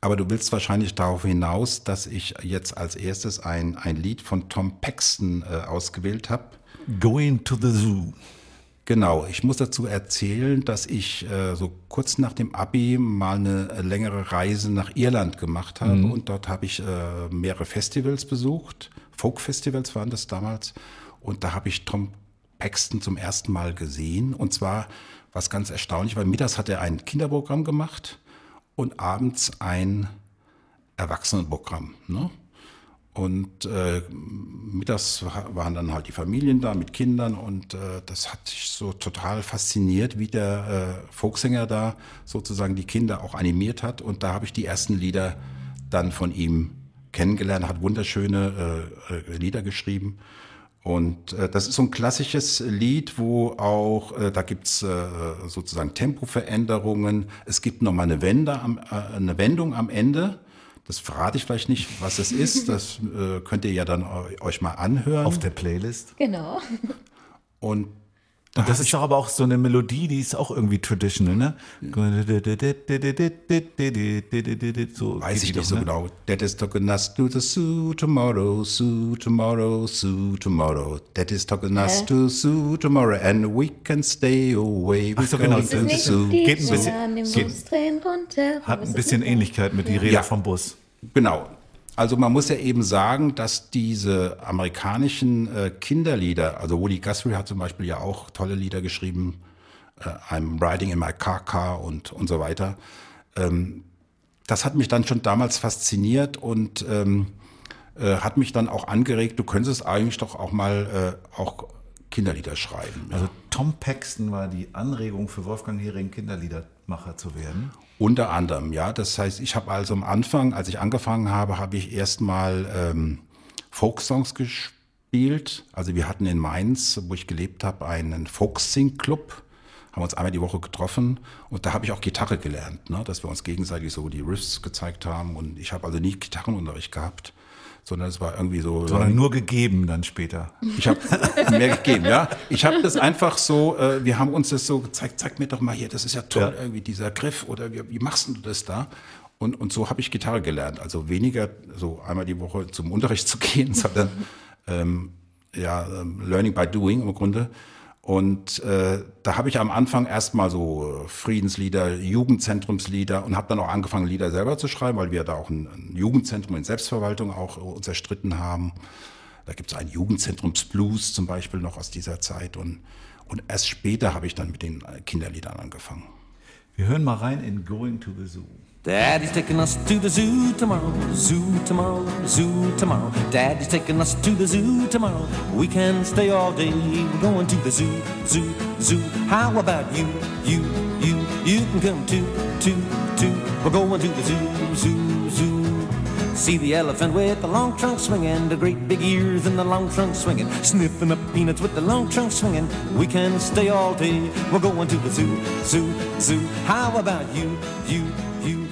aber du willst wahrscheinlich darauf hinaus, dass ich jetzt als erstes ein, ein Lied von Tom Paxton äh, ausgewählt habe. Going to the Zoo. Genau, ich muss dazu erzählen, dass ich äh, so kurz nach dem Abi mal eine äh, längere Reise nach Irland gemacht habe und dort habe ich äh, mehrere Festivals besucht. Folk-Festivals waren das damals und da habe ich Tom Paxton zum ersten Mal gesehen und zwar was ganz erstaunlich, weil mittags hat er ein Kinderprogramm gemacht und abends ein Erwachsenenprogramm. Ne? Und äh, mittags wa- waren dann halt die Familien da mit Kindern und äh, das hat sich so total fasziniert, wie der äh, Folksänger da sozusagen die Kinder auch animiert hat. Und da habe ich die ersten Lieder dann von ihm kennengelernt, hat wunderschöne äh, äh, Lieder geschrieben. Und äh, das ist so ein klassisches Lied, wo auch, äh, da gibt's äh, sozusagen Tempoveränderungen. Es gibt nochmal eine, Wende am, äh, eine Wendung am Ende. Das verrate ich vielleicht nicht, was es ist. [laughs] Das äh, könnt ihr ja dann eu- euch mal anhören. Auf der Playlist. Genau. Und Und das ist doch aber auch so eine Melodie, die ist auch irgendwie traditional, ne? So weiß ich nicht doch, so ne? genau. That is talking us to the zoo tomorrow, zoo tomorrow, zoo tomorrow. That is talking us Hä? to zoo tomorrow and we can stay away. Ach so, genau, ist the nicht- die Geht ein bisschen- geht- Bus drehen runter. Hat ein bisschen? Ähnlichkeit mit die Rede Ja. vom Bus. Genau. Also man muss ja eben sagen, dass diese amerikanischen äh, Kinderlieder, also Woody Guthrie hat zum Beispiel ja auch tolle Lieder geschrieben, äh, I'm Riding in My Car Car und, und so weiter. Ähm, das hat mich dann schon damals fasziniert und ähm, äh, hat mich dann auch angeregt, du könntest eigentlich doch auch mal äh, auch Kinderlieder schreiben. Also Tom Paxton war die Anregung für Wolfgang Hering, Kinderliedermacher zu werden. Unter anderem, ja. Das heißt, ich habe also am Anfang, als ich angefangen habe, habe ich erstmal ähm, Folksongs gespielt. Also wir hatten in Mainz, wo ich gelebt habe, einen Folksing-Club. Haben uns einmal die Woche getroffen und da habe ich auch Gitarre gelernt, ne? dass wir uns gegenseitig so die Riffs gezeigt haben. Und ich habe also nie Gitarrenunterricht gehabt, sondern es war irgendwie so. Sondern nur gegeben dann später. Ich habe [laughs] mehr gegeben, ja. Ich habe das einfach so, äh, wir haben uns das so gezeigt, zeig mir doch mal hier, das ist ja toll, Ja. irgendwie dieser Griff oder wie, wie machst du das da? Und, und so habe ich Gitarre gelernt. Also weniger so einmal die Woche zum Unterricht zu gehen, [laughs] sondern ähm, ja, ähm, Learning by Doing im Grunde. Und äh, da habe ich am Anfang erstmal so äh, Friedenslieder, Jugendzentrumslieder und habe dann auch angefangen, Lieder selber zu schreiben, weil wir da auch ein, ein Jugendzentrum in Selbstverwaltung auch äh, uns erstritten haben. Da gibt es einen Jugendzentrumsblues zum Beispiel noch aus dieser Zeit. Und, und erst später habe ich dann mit den äh, Kinderliedern angefangen. Wir hören mal rein in Going to the Zoo. Daddy's taking us to the zoo tomorrow, zoo tomorrow, zoo tomorrow. Daddy's taking us to the zoo tomorrow. We can stay all day. We're going to the zoo, zoo, zoo. How about you, you, you? You can come too, too, too. We're going to the zoo, zoo, zoo. See the elephant with the long trunk swinging, the great big ears and the long trunk swinging, sniffing up peanuts with the long trunk swinging. We can stay all day. We're going to the zoo, zoo, zoo. How about you, you, you?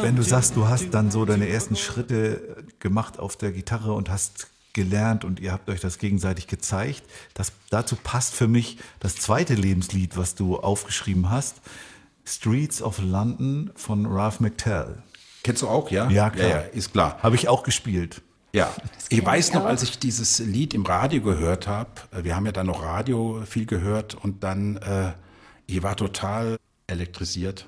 Wenn du sagst, du hast dann so deine ersten Schritte gemacht auf der Gitarre und hast gelernt und ihr habt euch das gegenseitig gezeigt, das, dazu passt für mich das zweite Lebenslied, was du aufgeschrieben hast, Streets of London von Ralph McTell. Kennst du auch, ja? Ja, klar. Ja, ja ist klar. Habe ich auch gespielt. Ja, ich weiß noch, als ich dieses Lied im Radio gehört habe, wir haben ja dann noch Radio viel gehört und dann, äh, ich war total elektrisiert.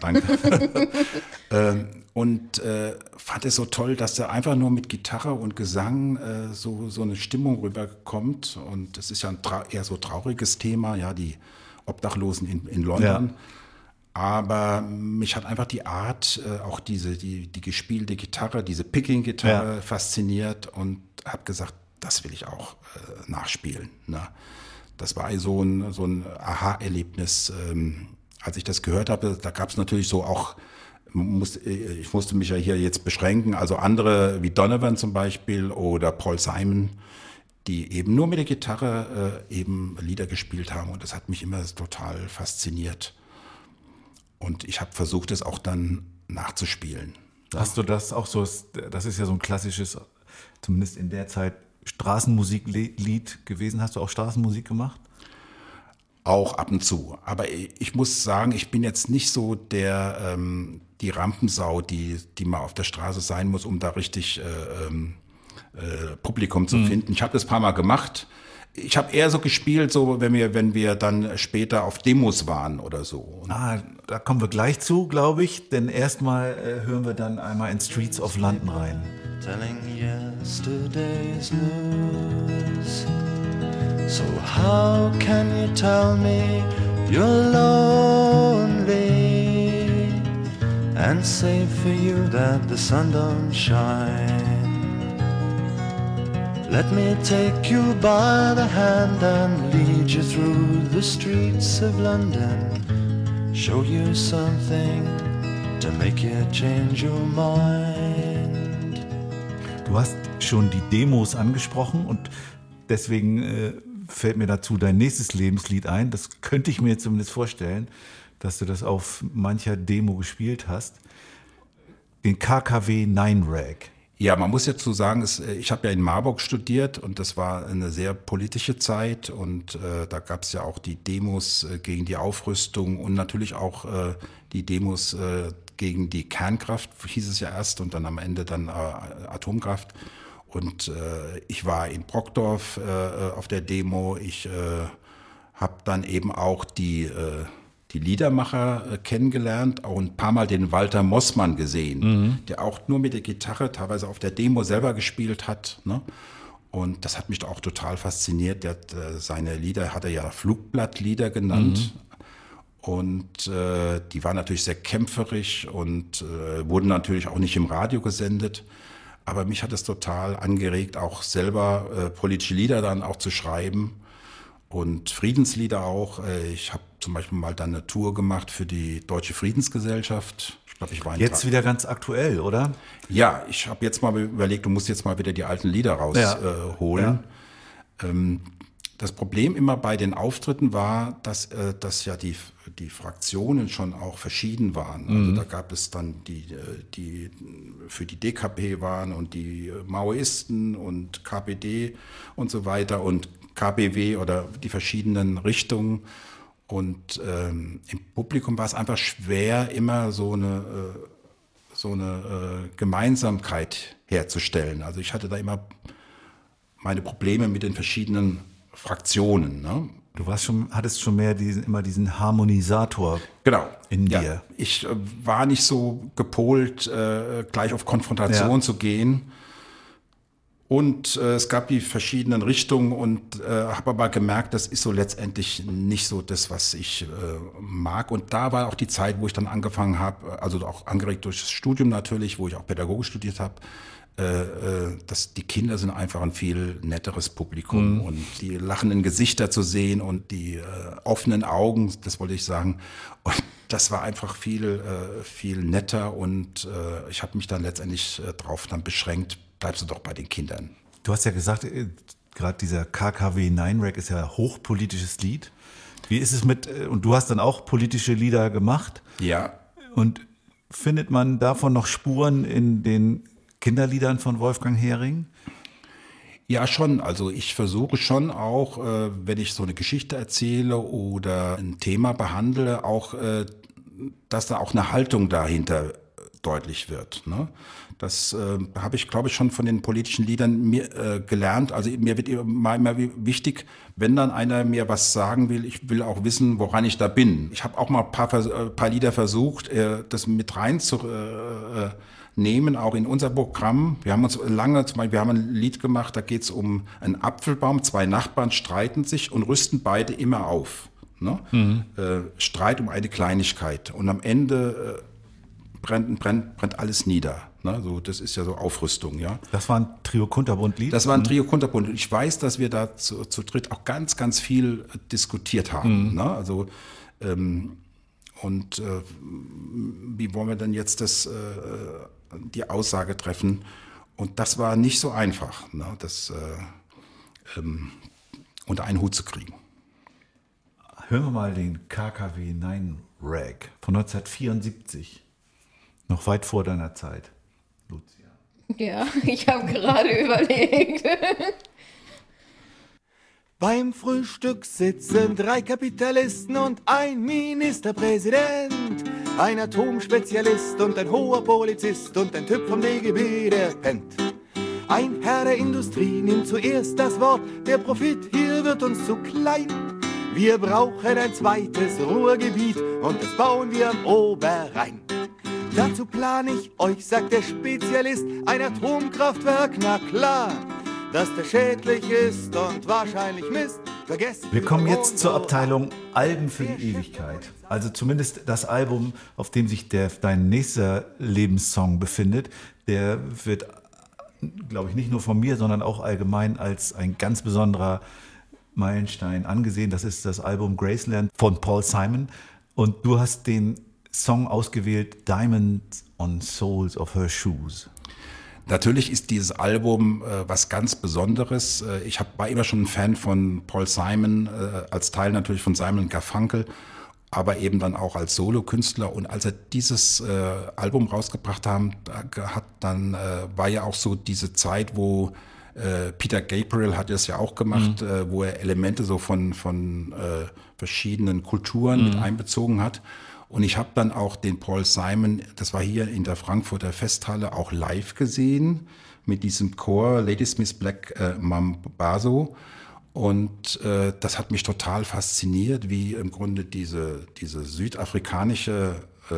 Danke. [laughs] ähm, und äh, fand es so toll, dass da einfach nur mit Gitarre und Gesang äh, so, so eine Stimmung rüberkommt. Und das ist ja ein eher so trauriges Thema, ja, die Obdachlosen in, in London. Aber mich hat einfach die Art, äh, auch diese, die, die gespielte Gitarre, diese Picking-Gitarre Ja. fasziniert und habe gesagt, das will ich auch äh, nachspielen. Ne? Das war so ein, so ein Aha-Erlebnis. Ähm, als ich das gehört habe, da gab es natürlich so auch, muss, ich musste mich ja hier jetzt beschränken, also andere wie Donovan zum Beispiel oder Paul Simon, die eben nur mit der Gitarre äh, eben Lieder gespielt haben und das hat mich immer total fasziniert. Und ich habe versucht, es auch dann nachzuspielen. Hast du das auch so, das ist ja so ein klassisches, zumindest in der Zeit, Straßenmusiklied gewesen. Hast du auch Straßenmusik gemacht? Auch ab und zu. Aber ich muss sagen, ich bin jetzt nicht so der, ähm, die Rampensau, die, die mal auf der Straße sein muss, um da richtig äh, ähm, äh, Publikum zu finden. Ich habe das ein paar Mal gemacht. Ich habe eher so gespielt, so wenn wir, wenn wir dann später auf Demos waren oder so. Und Ah, da kommen wir gleich zu, glaube ich. Denn erstmal äh, hören wir dann einmal in Streets of London rein. telling yesterday's news. So how can you tell me you're lonely and say for you that the sun don't shine? Let me take you by the hand and lead you through the streets of London. Show you something to make you change your mind. Du hast schon die Demos angesprochen und deswegen äh, fällt mir dazu dein nächstes Lebenslied ein. Das könnte ich mir zumindest vorstellen, dass du das auf mancher Demo gespielt hast. Den KKW 9 Rag. Ja, man muss jetzt so sagen, es, äh, ich habe ja in Marburg studiert und das war eine sehr politische Zeit und äh, da gab es ja auch die Demos äh, gegen die Aufrüstung und natürlich auch äh, die Demos äh, gegen die Kernkraft, hieß es ja erst und dann am Ende dann äh, Atomkraft. Und äh, ich war in Brockdorf äh, auf der Demo. Ich äh, habe dann eben auch die, äh, die Liedermacher äh, kennengelernt, auch ein paar Mal den Walter Mossmann gesehen, der auch nur mit der Gitarre teilweise auf der Demo selber gespielt hat. Ne? Und das hat mich auch total fasziniert. Der hat, äh, seine Lieder hat er ja Flugblattlieder genannt. Und äh, die waren natürlich sehr kämpferisch und äh, wurden natürlich auch nicht im Radio gesendet. Aber mich hat es total angeregt, auch selber äh, politische Lieder dann auch zu schreiben und Friedenslieder auch. Äh, ich habe zum Beispiel mal dann eine Tour gemacht für die Deutsche Friedensgesellschaft. Ich glaube, ich war Jetzt wieder ganz aktuell, oder? ja, ich habe jetzt mal überlegt, du musst jetzt mal wieder die alten Lieder rausholen. Ja. Äh, holen. Ähm, das Problem immer bei den Auftritten war, dass, äh, dass ja die die Fraktionen schon auch verschieden waren. Also da gab es dann die, äh, die für die DKP waren und die Maoisten und KPD und so weiter und KBW oder die verschiedenen Richtungen. Und ähm, im Publikum war es einfach schwer, immer so eine, äh, so eine äh, Gemeinsamkeit herzustellen. Also ich hatte da immer meine Probleme mit den verschiedenen Fraktionen. Ne? Du warst schon, hattest schon mehr diesen, immer diesen Harmonisator. Genau. In ja. dir. Ich äh, war nicht so gepolt, äh, gleich auf Konfrontation Ja. zu gehen. Und äh, es gab die verschiedenen Richtungen und äh, habe aber gemerkt, das ist so letztendlich nicht so das, was ich äh, mag. Und da war auch die Zeit, wo ich dann angefangen habe, also auch angeregt durch das Studium natürlich, wo ich auch Pädagogik studiert habe, dass die Kinder sind einfach ein viel netteres Publikum und die lachenden Gesichter zu sehen und die äh, offenen Augen, das wollte ich sagen. Und das war einfach viel, äh, viel netter und äh, ich habe mich dann letztendlich äh, drauf dann beschränkt, bleibst du doch bei den Kindern. Du hast ja gesagt, äh, gerade dieser KKW 9 Rack ist ja ein hochpolitisches Lied. Wie ist es mit, äh, und du hast dann auch politische Lieder gemacht. Ja, Und findet man davon noch Spuren in den Kinderliedern von Wolfgang Hering? Ja, schon. Also ich versuche schon auch, äh, wenn ich so eine Geschichte erzähle oder ein Thema behandle, auch, äh, dass da auch eine Haltung dahinter deutlich wird. Ne? Das äh, habe ich, glaube ich, schon von den politischen Liedern mir, äh, gelernt. Also mir wird immer, immer wichtig, wenn dann einer mir was sagen will, ich will auch wissen, woran ich da bin. Ich habe auch mal ein paar, äh, paar Lieder versucht, äh, das mit reinzunehmen, nehmen, auch in unser Programm. Wir haben uns lange, zum Beispiel, wir haben ein Lied gemacht, da geht es um einen Apfelbaum, zwei Nachbarn streiten sich und rüsten beide immer auf. Ne? Äh, Streit um eine Kleinigkeit. Und am Ende äh, brennt, brennt, brennt alles nieder. Ne? So, das ist ja so Aufrüstung, ja. Das war ein Trio Kunterbund-Lied. Das war ein Trio Kunterbund. Und ich weiß, dass wir da zu, zu dritt auch ganz, ganz viel äh, diskutiert haben. Ne? Also, ähm, und äh, wie wollen wir denn jetzt das, äh, die Aussage treffen? Und das war nicht so einfach, ne? das äh, ähm, unter einen Hut zu kriegen. Hören wir mal den KKW 9 Rag von 1974. Noch weit vor deiner Zeit, Lucia. Ja, [laughs] ich habe gerade [laughs] überlegt. Beim Frühstück sitzen drei Kapitalisten und ein Ministerpräsident, ein Atomspezialist und ein hoher Polizist und ein Typ vom DGB, der pennt. Ein Herr der Industrie nimmt zuerst das Wort, der Profit hier wird uns zu klein. Wir brauchen ein zweites Ruhrgebiet und das bauen wir am Oberrhein. Dazu plan ich euch, sagt der Spezialist, ein Atomkraftwerk, na klar, dass der schädlich ist und wahrscheinlich Mist. Vergesst Wir kommen jetzt zur. Abteilung Alben für die Ewigkeit. Also zumindest das Album, auf dem sich der, dein nächster Lebenssong befindet, der wird, glaube ich, nicht nur von mir, sondern auch allgemein als ein ganz besonderer Meilenstein angesehen. Das ist das Album Graceland von Paul Simon. Und du hast den Song ausgewählt, Diamonds on Soles of Her Shoes. Natürlich ist dieses Album äh, was ganz Besonderes. Äh, ich hab, war immer schon ein Fan von Paul Simon, äh, als Teil natürlich von Simon Garfunkel, aber eben dann auch als Solokünstler. Und als er dieses äh, Album rausgebracht haben, da hat dann äh, war ja auch so diese Zeit, wo äh, Peter Gabriel hat es ja auch gemacht, äh, wo er Elemente so von von äh, verschiedenen Kulturen mit einbezogen hat. Und ich habe dann auch den Paul Simon, das war hier in der Frankfurter Festhalle, auch live gesehen mit diesem Chor Ladysmith Black äh, Mambazo. Und äh, das hat mich total fasziniert, wie im Grunde diese, diese südafrikanische äh,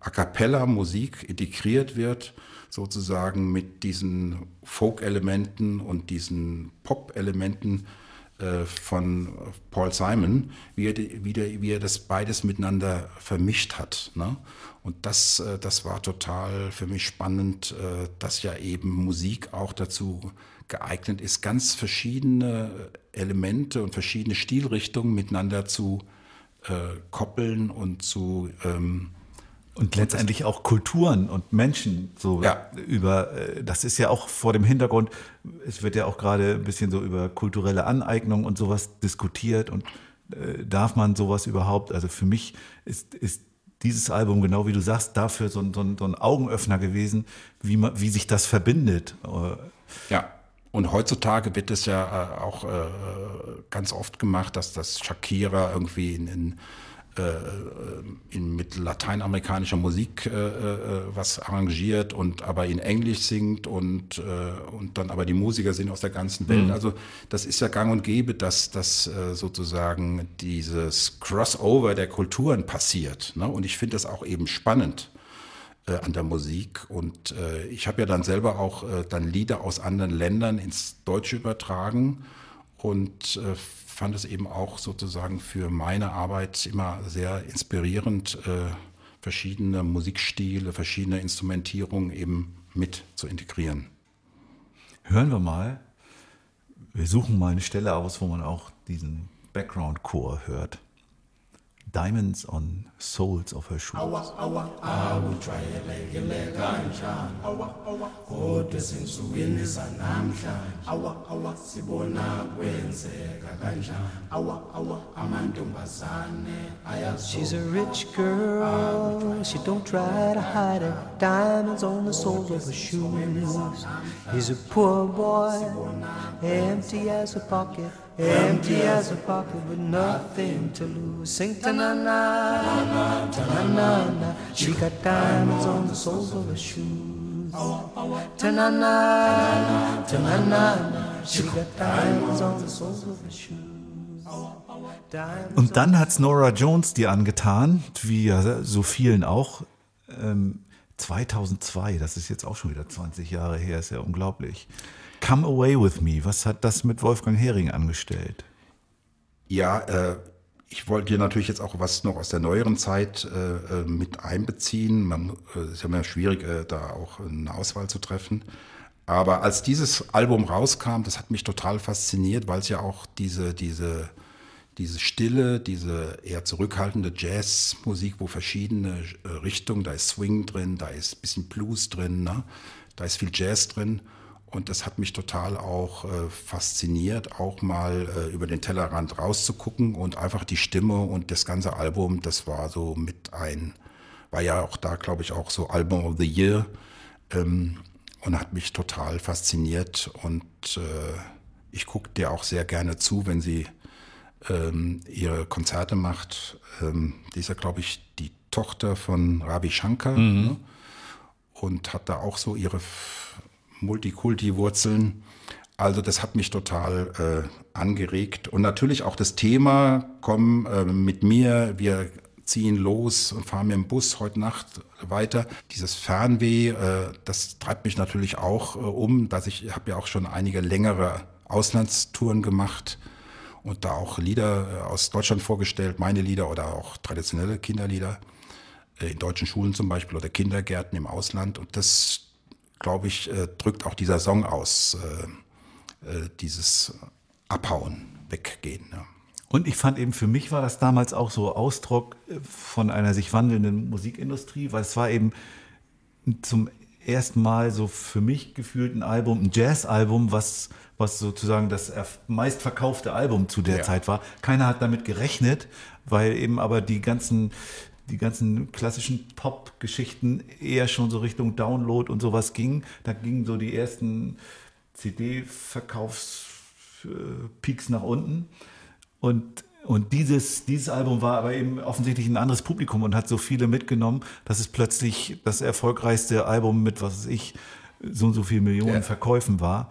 A cappella-Musik integriert wird, sozusagen mit diesen Folk-Elementen und diesen Pop-Elementen äh, von Paul Simon, wie er, wie, der, wie er das beides miteinander vermischt hat. Ne? Und das, äh, das war total für mich spannend, äh, dass ja eben Musik auch dazu geeignet ist, ganz verschiedene Elemente und verschiedene Stilrichtungen miteinander zu koppeln und zu ähm, Und letztendlich auch Kulturen und Menschen so Ja. über, äh, das ist ja auch vor dem Hintergrund, es wird ja auch gerade ein bisschen so über kulturelle Aneignung und sowas diskutiert und äh, darf man sowas überhaupt? Also für mich ist, ist dieses Album, genau wie du sagst, dafür so ein, so ein, so ein Augenöffner gewesen, wie, man, wie sich das verbindet. Ja. Und heutzutage wird es ja äh, auch äh, ganz oft gemacht, dass das Shakira irgendwie in, in, äh, in mit lateinamerikanischer Musik äh, äh, was arrangiert und aber in Englisch singt und, äh, und dann aber die Musiker sind aus der ganzen Welt. Also das ist ja gang und gäbe, dass, dass äh, sozusagen dieses Crossover der Kulturen passiert. Ne? Und ich finde das auch eben spannend äh, an der Musik. Und äh, ich habe ja dann selber auch äh, dann Lieder aus anderen Ländern ins Deutsche übertragen und äh, fand es eben auch sozusagen für meine Arbeit immer sehr inspirierend, äh, verschiedene Musikstile, verschiedene Instrumentierungen eben mit zu integrieren. Hören wir mal. Wir suchen mal eine Stelle aus, wo man auch diesen Background-Chor hört. Diamonds on Soles of Her Shoes. She's a rich girl, she don't try to hide it. Diamonds on the soles of her shoes. He's a poor boy, empty as a pocket, empty as a pocket with nothing to lose. Sing ta na na, ta na na na. She got diamonds on the soles of her shoes. Ta na na, ta na na na. She got diamonds on the soles of her shoes. Und dann hat's Nora Jones dir angetan, wie ja so vielen auch. Ähm, 2002, das ist jetzt auch schon wieder 20 Jahre her, ist ja unglaublich. Come Away With Me, was hat das mit Wolfgang Hering angestellt? Ja, äh, ich wollte hier natürlich jetzt auch was noch aus der neueren Zeit äh, äh, mit einbeziehen. Man äh, ist ja immer schwierig, äh, da auch eine Auswahl zu treffen. Aber als dieses Album rauskam, das hat mich total fasziniert, weil es ja auch diese, diese, diese Stille, diese eher zurückhaltende Jazzmusik, wo verschiedene äh, Richtungen, da ist Swing drin, da ist ein bisschen Blues drin, ne? da ist viel Jazz drin. Und das hat mich total auch äh, fasziniert, auch mal äh, über den Tellerrand rauszugucken und einfach die Stimme und das ganze Album, das war so mit ein, war ja auch da, glaube ich, auch so Album of the Year ähm, und hat mich total fasziniert. Und äh, ich gucke dir auch sehr gerne zu, wenn sie ähm, ihre Konzerte macht. Ähm, die ist ja, glaube ich, die Tochter von Ravi Shankar ne? und hat da auch so ihre Multikulti-Wurzeln. Also das hat mich total äh, angeregt. Und natürlich auch das Thema, komm äh, mit mir, wir ziehen los und fahren mit dem Bus heute Nacht weiter. Dieses Fernweh, äh, das treibt mich natürlich auch äh, um, dass ich habe ja auch schon einige längere Auslandstouren gemacht und da auch Lieder äh, aus Deutschland vorgestellt, meine Lieder oder auch traditionelle Kinderlieder äh, in deutschen Schulen zum Beispiel oder Kindergärten im Ausland. Und das, glaube ich, äh, drückt auch dieser Song aus, äh, äh, dieses Abhauen, Weggehen. Ja. Und ich fand eben, für mich war das damals auch so Ausdruck von einer sich wandelnden Musikindustrie, weil es war eben zum ersten Mal so für mich gefühlt ein Album, ein Jazz-Album, was, was sozusagen das meistverkaufte Album zu der Ja. Zeit war. Keiner hat damit gerechnet, weil eben aber die ganzen, die ganzen klassischen Pop-Geschichten eher schon so Richtung Download und sowas gingen. Da gingen so die ersten CD-Verkaufspeaks nach unten. Und, und dieses, dieses Album war aber eben offensichtlich ein anderes Publikum und hat so viele mitgenommen, dass es plötzlich das erfolgreichste Album mit, was weiß ich, so und so viel Millionen Ja. Verkäufen war.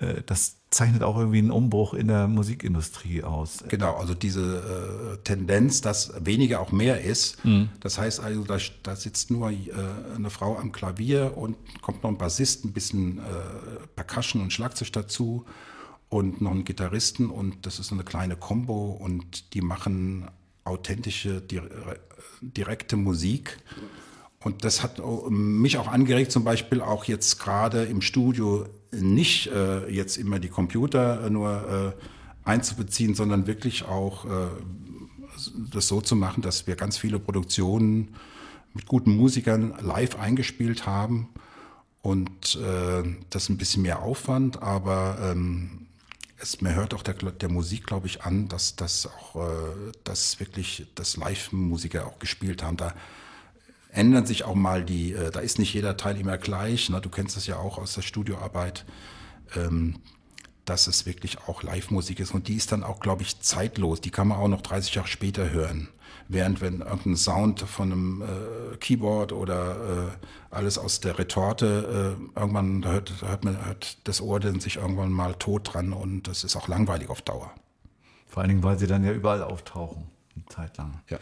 Äh, Das zeichnet auch irgendwie einen Umbruch in der Musikindustrie aus. Genau, also diese äh, Tendenz, dass weniger auch mehr ist. Das heißt also, da, da sitzt nur äh, eine Frau am Klavier und kommt noch ein Bassist, ein bisschen äh, Percussion und Schlagzeug dazu und noch einen Gitarristen und das ist eine kleine Combo und die machen authentische, dire direkte Musik. Und das hat auch- mich auch angeregt, zum Beispiel auch jetzt gerade im Studio nicht äh, jetzt immer die Computer äh, nur äh, einzubeziehen, sondern wirklich auch äh, das so zu machen, dass wir ganz viele Produktionen mit guten Musikern live eingespielt haben. Und äh, das ist ein bisschen mehr Aufwand, aber ähm, es, mir hört auch der, der Musik, glaube ich, an, dass das auch, äh, dass wirklich das Live-Musiker auch gespielt haben. Da ändern sich auch mal die, äh, da ist nicht jeder Teil immer gleich. Ne? Du kennst das ja auch aus der Studioarbeit. Ähm, dass es wirklich auch Live-Musik ist. Und die ist dann auch, glaube ich, zeitlos. Die kann man auch noch 30 Jahre später hören. Während wenn irgendein Sound von einem äh, Keyboard oder äh, alles aus der Retorte, äh, irgendwann da hört, da hört, man, hört das Ohr dann sich irgendwann mal tot dran und das ist auch langweilig auf Dauer. Vor allen Dingen, weil sie dann ja überall auftauchen, eine Zeit lang. Ja.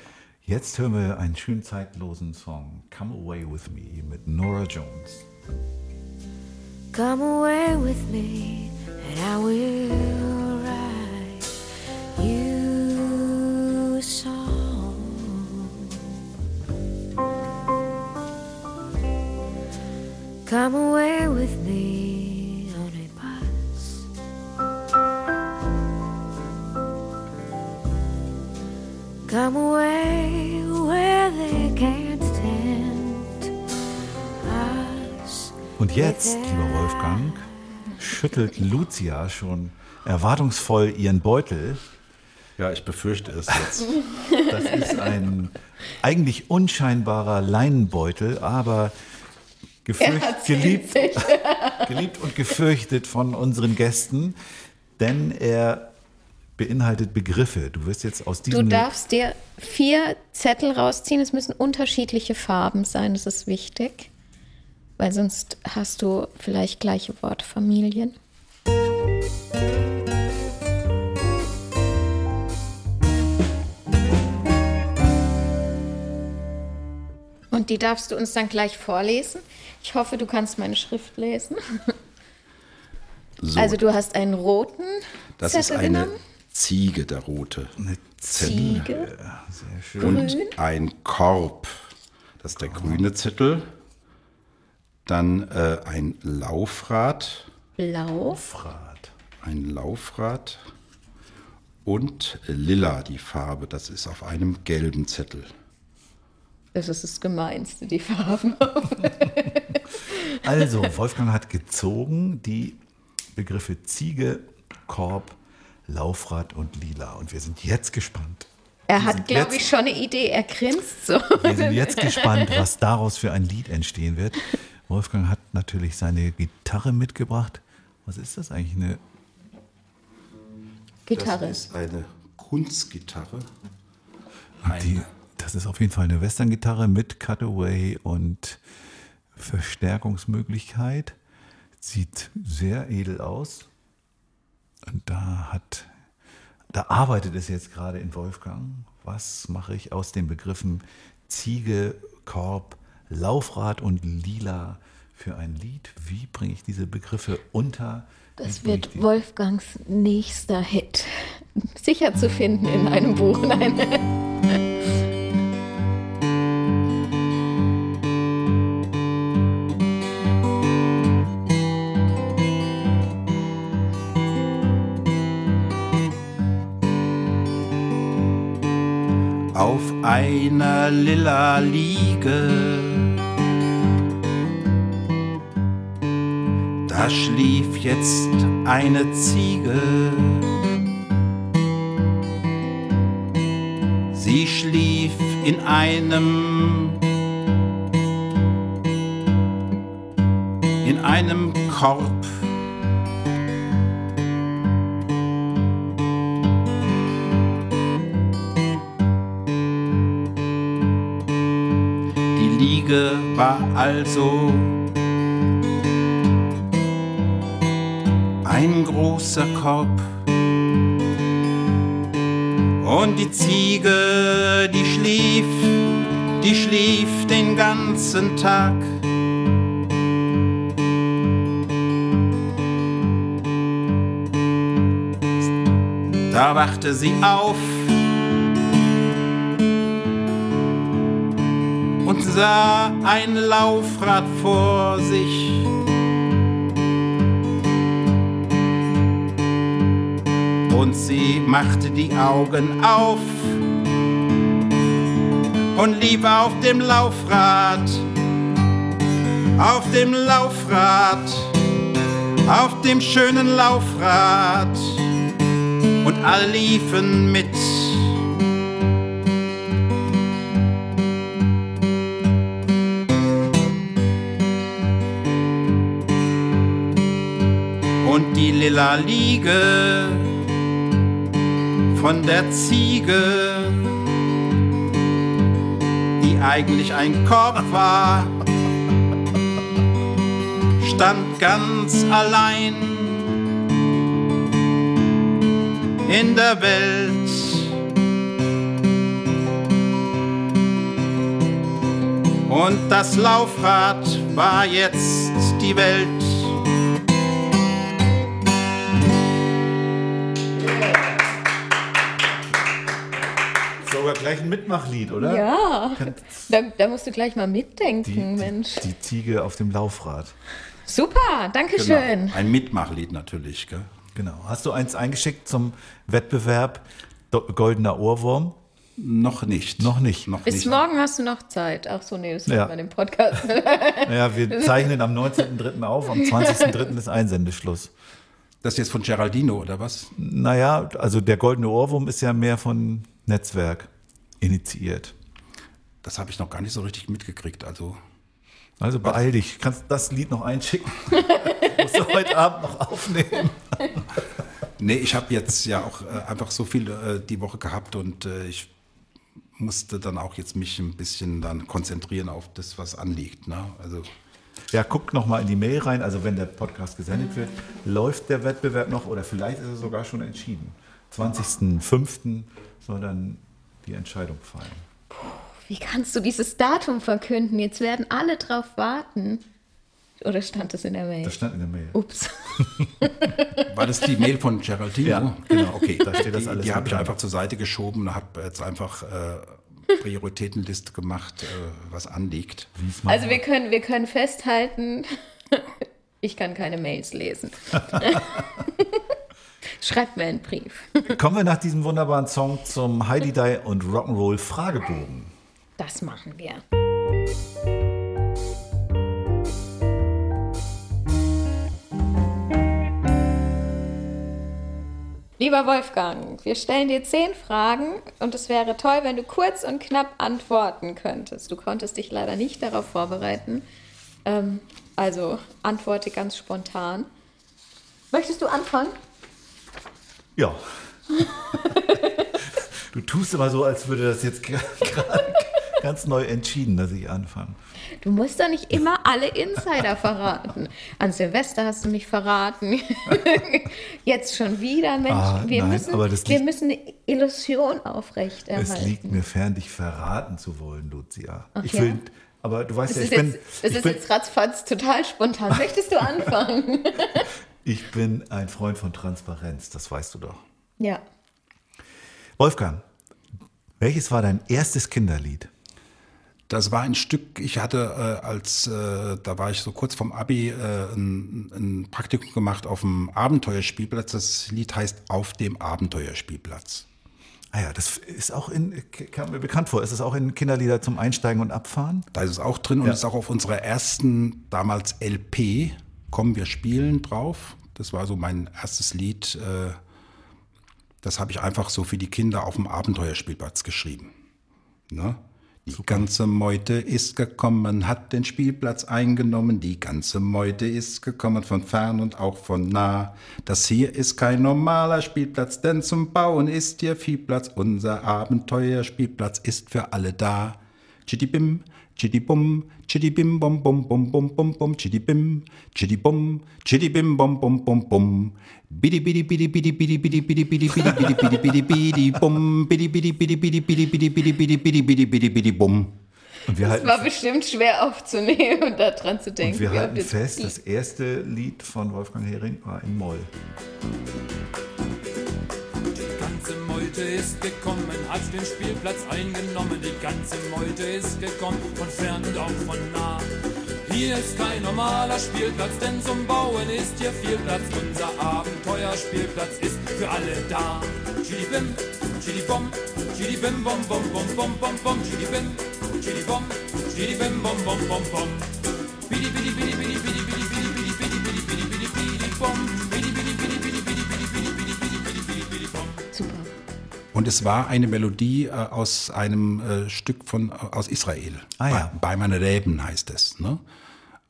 Jetzt hören wir einen schönen zeitlosen Song, Come Away With Me mit Nora Jones. Come away with me and I will write you a song. Come away with me Come away where they can't tempt us. Und jetzt, lieber Wolfgang, schüttelt Lucia schon erwartungsvoll ihren Beutel. Ja, ich befürchte es jetzt. [laughs] Das ist ein eigentlich unscheinbarer Leinenbeutel, aber gefürcht, geliebt, geliebt und gefürchtet von unseren Gästen, denn er beinhaltet Begriffe. Du wirst jetzt aus Du diesem darfst dir vier Zettel rausziehen. Es müssen unterschiedliche Farben sein, das ist wichtig. Weil sonst hast du vielleicht gleiche Wortfamilien. Und die darfst du uns dann gleich vorlesen. Ich hoffe, du kannst meine Schrift lesen. So, Also du hast einen roten das Zettel ist eine genommen. Ziege, der rote. eine Ziege. Sehr schön. Und ein Korb. Das ist der grüne Zettel. Dann äh, ein Laufrad. Blau. Frat. Ein Laufrad. Und lila, die Farbe. Das ist auf einem gelben Zettel. Das ist das Gemeinste, die Farben. Also, Wolfgang hat gezogen die Begriffe Ziege, Korb, Laufrad und Lila. Und wir sind jetzt gespannt. Er sind hat, glaube ich, schon eine Idee. Er grinst so. Wir sind jetzt gespannt, was daraus für ein Lied entstehen wird. Wolfgang hat natürlich seine Gitarre mitgebracht. Was ist das eigentlich? Eine Gitarre. Das ist eine Kunstgitarre. Die, das ist auf jeden Fall eine Western-Gitarre mit Cutaway und Verstärkungsmöglichkeit. Sieht sehr edel aus. Und da hat, da arbeitet es jetzt gerade in Wolfgang. Was mache ich aus den Begriffen Ziege, Korb, Laufrad und Lila für ein Lied? Wie bringe ich diese Begriffe unter? Das wird Wolfgangs nächster Hit. Sicher zu finden in einem Buch. Nein. [laughs] Auf einer lila Liege. Da schlief jetzt eine Ziege. Sie schlief in einem in einem Korb. Also ein großer Korb. Und die Ziege, die schlief, die schlief den ganzen Tag. Da wachte sie auf sah ein Laufrad vor sich. Und sie machte die Augen auf und lief auf dem Laufrad, auf dem Laufrad, auf dem schönen Laufrad. und alle liefen mit. Lila Liege von der Ziege, die eigentlich ein Korb war, stand ganz allein in der Welt. Und das Laufrad war jetzt die Welt. Gleich ein Mitmachlied, oder? Ja, da, da musst du gleich mal mitdenken, Die, Mensch. die, die Ziege auf dem Laufrad. Super, danke schön. Ein Mitmachlied natürlich. Gell? Genau. Hast du eins eingeschickt zum Wettbewerb Goldener Ohrwurm? Noch nicht. Noch nicht. Noch Bis nicht. morgen hast du noch Zeit. Ach so, nee, das Ja. ja. bei dem Podcast. Ja, wir [laughs] zeichnen am 19.03. auf, am 20.03. ist Einsendeschluss. Das ist jetzt von Geraldino oder was? Naja, also der Goldene Ohrwurm ist ja mehr von Netzwerk initiiert. Das habe ich noch gar nicht so richtig mitgekriegt. Also Also beeil dich, kannst das Lied noch einschicken. [laughs] [laughs] Musst du heute Abend noch aufnehmen. [laughs] Nee, ich habe jetzt ja auch äh, einfach so viel äh, die Woche gehabt und äh, ich musste dann auch jetzt mich ein bisschen dann konzentrieren auf das, was anliegt. Ne? Also Ja, guck noch mal in die Mail rein. Also wenn der Podcast gesendet wird, läuft der Wettbewerb noch oder vielleicht ist er sogar schon entschieden. 20.05. soll dann die Entscheidung fallen. Wie kannst du dieses Datum verkünden? Jetzt werden alle drauf warten. Oder stand das in der Mail? Das stand in der Mail. Ups. [laughs] war das die Mail von Geraldino? Ja, genau. Okay, Da steht das die, alles die habe mit ich einfach zur Seite geschoben und habe jetzt einfach äh, Prioritätenliste gemacht, äh, was anliegt. Also wir können, wir können festhalten, [laughs] ich kann keine Mails lesen. [laughs] Schreibt mir einen Brief. [laughs] Kommen wir nach diesem wunderbaren Song zum Heidi Die und Rock'n'Roll Fragebogen. Das machen wir. Lieber Wolfgang, wir stellen dir zehn Fragen und es wäre toll, wenn du kurz und knapp antworten könntest. Du konntest dich leider nicht darauf vorbereiten. Ähm, also antworte ganz spontan. Möchtest du anfangen? Ja. [laughs] du tust immer so, als würde das jetzt [laughs] gerade ganz neu entschieden, dass ich anfange. Du musst doch nicht immer alle Insider verraten. An Silvester hast du mich verraten. [laughs] Jetzt schon wieder, Mensch. Ah, wir, nein, müssen, aber das wir liegt- müssen eine Illusion Es aufrechterhalten. liegt mir fern, dich verraten zu wollen, Lucia. Ach ich will, aber du weißt Das ja, ich ist, bin, jetzt, das ist bin, jetzt ratzfatz total spontan. Möchtest du anfangen? Ich bin ein Freund von Transparenz, das weißt du doch. ja. Wolfgang, welches war dein erstes Kinderlied? Das war ein Stück, ich hatte äh, als, äh, da war ich so kurz vom Abi, äh, ein, ein Praktikum gemacht auf dem Abenteuerspielplatz. Das Lied heißt Auf dem Abenteuerspielplatz. Ah ja, das ist auch in, kam mir bekannt vor. Ist es auch in Kinderlieder zum Einsteigen und Abfahren? Da ist es auch drin und Ja. ist auch auf unserer ersten, damals LP, Komm, wir spielen drauf. Das war so mein erstes Lied. Äh, das habe ich einfach so für die Kinder auf dem Abenteuerspielplatz geschrieben. Ne? Die ganze Meute ist gekommen, hat den Spielplatz eingenommen. Die ganze Meute ist gekommen von fern und auch von nah. Das hier ist kein normaler Spielplatz, denn zum Bauen ist hier viel Platz. Unser Abenteuerspielplatz ist für alle da. Chitibim, chitibum, chitibim, bum, bum, bum, bum, bum, bum, chitibim, chitibum, chitibim, bum, bum, bum, bum. Bidi, bidi, bidi, bidi, bidi, bidi, bidi, bidi, bidi, bidi, bidi, bidi, bidi, bum. Bidi, bidi, bidi, bidi, bidi, bidi, bidi, bidi, bidi, bidi, bidi, bidi, bum. Und wir Das war bestimmt schwer aufzunehmen und daran zu denken. und wir halten fest, das erste Lied von Wolfgang Hering war in Moll. Meute ist gekommen, hat den Spielplatz eingenommen. Die ganze Meute ist gekommen, von fern und auch von nah. Hier ist kein normaler Spielplatz, denn zum Bauen ist hier viel Platz. Unser Abenteuerspielplatz ist für alle da. Chidibim, chidibom, chidibim, bom, bom, bom, bom, bom, bom, chidibim, chidibom, chidibim, bom, bom, bom, bom. Bidi. Bidi, bidi, bidi, bidi, bidi, bidi, bidi, bidi, bidi, bidi, bidi, bidi, bom. Und es war eine Melodie äh, aus einem äh, Stück von aus Israel. Ah, ja. Bei, bei meine Reben heißt es. Ne?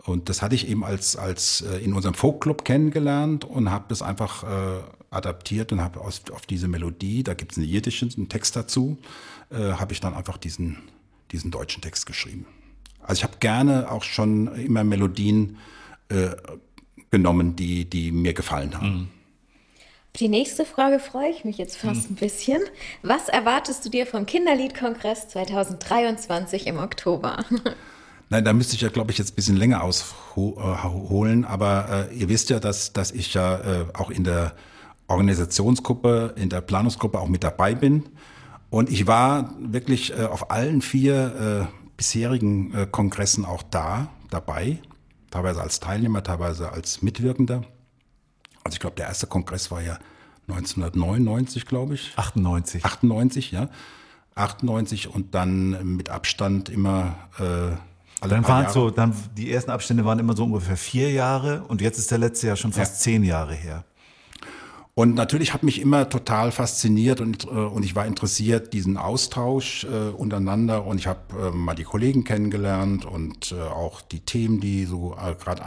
Und das hatte ich eben als, als äh, in unserem Folkclub kennengelernt und habe das einfach äh, adaptiert und habe auf diese Melodie, da gibt es einen jiddischen einen Text dazu, äh, habe ich dann einfach diesen, diesen deutschen Text geschrieben. Also ich habe gerne auch schon immer Melodien äh, genommen, die, die mir gefallen haben. Auf Die nächste Frage freue ich mich jetzt fast ein bisschen. Was erwartest du dir vom Kinderliedkongress 2023 im Oktober? [laughs] Nein, da müsste ich ja, glaube ich, jetzt ein bisschen länger ausholen, aber äh, ihr wisst ja, dass, dass ich ja äh, auch in der Organisationsgruppe, in der Planungsgruppe auch mit dabei bin. Und ich war wirklich äh, auf allen vier äh, bisherigen äh, Kongressen auch da, dabei, teilweise als Teilnehmer, teilweise als Mitwirkender. Also ich glaube, der erste Kongress war ja 1999, glaube ich. 98. 98, ja. 98 und dann mit Abstand immer äh, Dann waren Jahre. so, dann die ersten Abstände waren immer so ungefähr vier Jahre und jetzt ist der letzte Jahr schon fast Ja. zehn Jahre her. Und natürlich hat mich immer total fasziniert und, äh, und ich war interessiert, diesen Austausch äh, untereinander. Und ich habe äh, mal die Kollegen kennengelernt und äh, auch die Themen, die so äh, gerade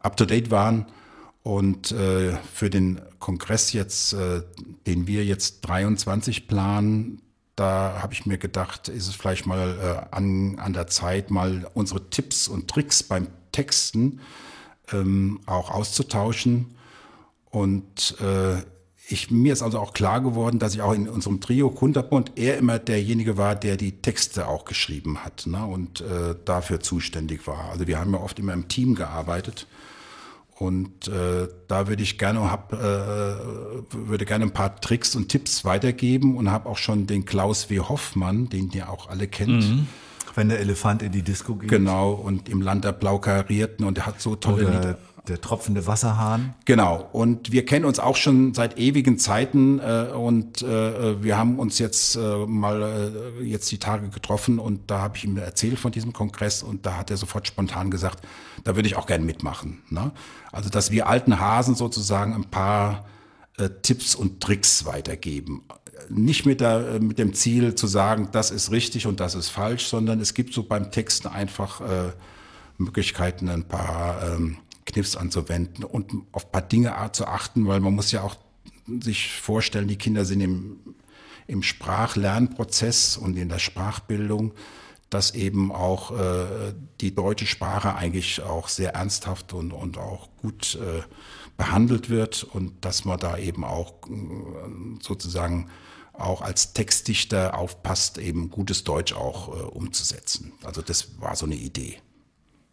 up-to-date waren. Und äh, für den Kongress jetzt, äh, den wir jetzt 23 planen, da habe ich mir gedacht, ist es vielleicht mal äh, an, an der Zeit, mal unsere Tipps und Tricks beim Texten ähm, auch auszutauschen. Und äh, ich, mir ist also auch klar geworden, dass ich auch in unserem Trio Kunterbund er immer derjenige war, der die Texte auch geschrieben hat ne, und äh, dafür zuständig war. Also wir haben ja oft immer im Team gearbeitet. Und äh, da würde ich gerne hab, äh, würde gerne ein paar Tricks und Tipps weitergeben und habe auch schon den Klaus W. Hoffmann, den ihr auch alle kennt, Wenn der Elefant in die Disco geht. genau und im Land der Blau Karierten und er hat so tolle Lieder. Der tropfende Wasserhahn. Genau. Und wir kennen uns auch schon seit ewigen Zeiten äh, und äh, wir haben uns jetzt äh, mal äh, jetzt die Tage getroffen und da habe ich ihm erzählt von diesem Kongress und da hat er sofort spontan gesagt, da würde ich auch gern mitmachen. Ne? Also dass wir alten Hasen sozusagen ein paar äh, Tipps und Tricks weitergeben. Nicht mit, der, äh, mit dem Ziel zu sagen, das ist richtig und das ist falsch, sondern es gibt so beim Texten einfach Möglichkeiten, ein paar ähm, Kniffs anzuwenden und auf ein paar Dinge zu achten, weil man muss ja auch sich vorstellen, die Kinder sind im, im Sprachlernprozess und in der Sprachbildung, dass eben auch äh, die deutsche Sprache eigentlich auch sehr ernsthaft und, und auch gut äh, behandelt wird und dass man da eben auch äh, sozusagen auch als Textdichter aufpasst, eben gutes Deutsch auch äh, umzusetzen. Also das war so eine Idee.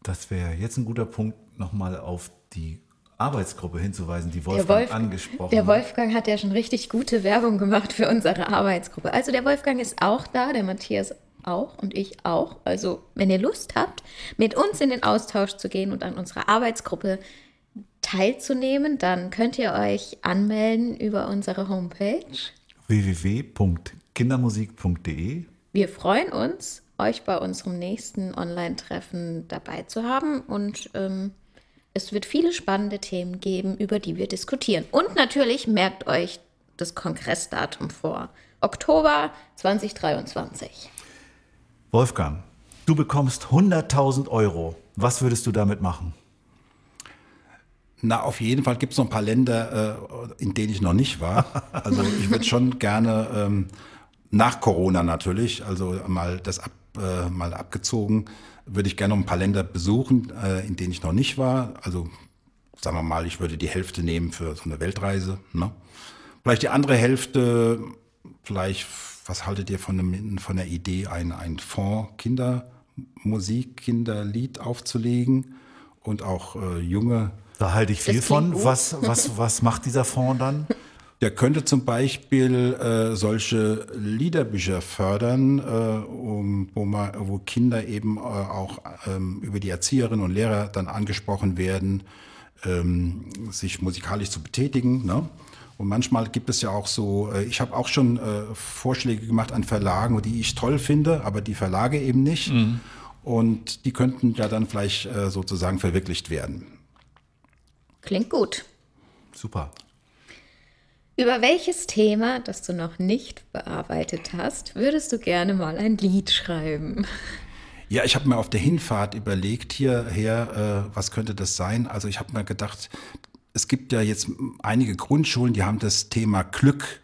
Das wäre jetzt ein guter Punkt, nochmal auf die Arbeitsgruppe hinzuweisen, die Der, Wolfgang Wolf, angesprochen der. Wolfgang hat ja schon richtig gute Werbung gemacht für unsere Arbeitsgruppe. Also der Wolfgang ist auch da, der Matthias auch und ich auch. Also wenn ihr Lust habt, mit uns in den Austausch zu gehen und an unserer Arbeitsgruppe teilzunehmen, dann könnt ihr euch anmelden über unsere Homepage. www.kindermusik.de Wir freuen uns, euch bei unserem nächsten Online-Treffen dabei zu haben und ähm, es wird viele spannende Themen geben, über die wir diskutieren. Und natürlich merkt euch das Kongressdatum vor. Oktober 2023. Wolfgang, du bekommst 100.000 Euro. Was würdest du damit machen? Na, auf jeden Fall gibt es noch ein paar Länder, äh, in denen ich noch nicht war. Also ich würde schon [laughs] gerne ähm, nach Corona natürlich, also mal das ab, äh, mal abgezogen, würde ich gerne noch ein paar Länder besuchen, äh, in denen ich noch nicht war. Also sagen wir mal, ich würde die Hälfte nehmen für so eine Weltreise. Ne? Vielleicht die andere Hälfte, vielleicht, was haltet ihr von, einem, von der Idee, ein, ein Fonds Kindermusik, Kinderlied aufzulegen und auch äh, junge Da halte ich viel von. gut. Was, was, was macht dieser Fonds dann? [laughs] Der könnte zum Beispiel äh, solche Liederbücher fördern, äh, um, wo, man, wo Kinder eben äh, auch ähm, über die Erzieherinnen und Lehrer dann angesprochen werden, ähm, sich musikalisch zu betätigen. Ne? Und manchmal gibt es ja auch so, äh, ich habe auch schon äh, Vorschläge gemacht an Verlagen, die ich toll finde, aber die Verlage eben nicht. Und die könnten ja dann vielleicht äh, sozusagen verwirklicht werden. Klingt gut. Super. Über welches Thema, das du noch nicht bearbeitet hast, würdest du gerne mal ein Lied schreiben? Ja, ich habe mir auf der Hinfahrt überlegt hierher, äh, was könnte das sein? Also ich habe mir gedacht, es gibt ja jetzt einige Grundschulen, die haben das Thema Glück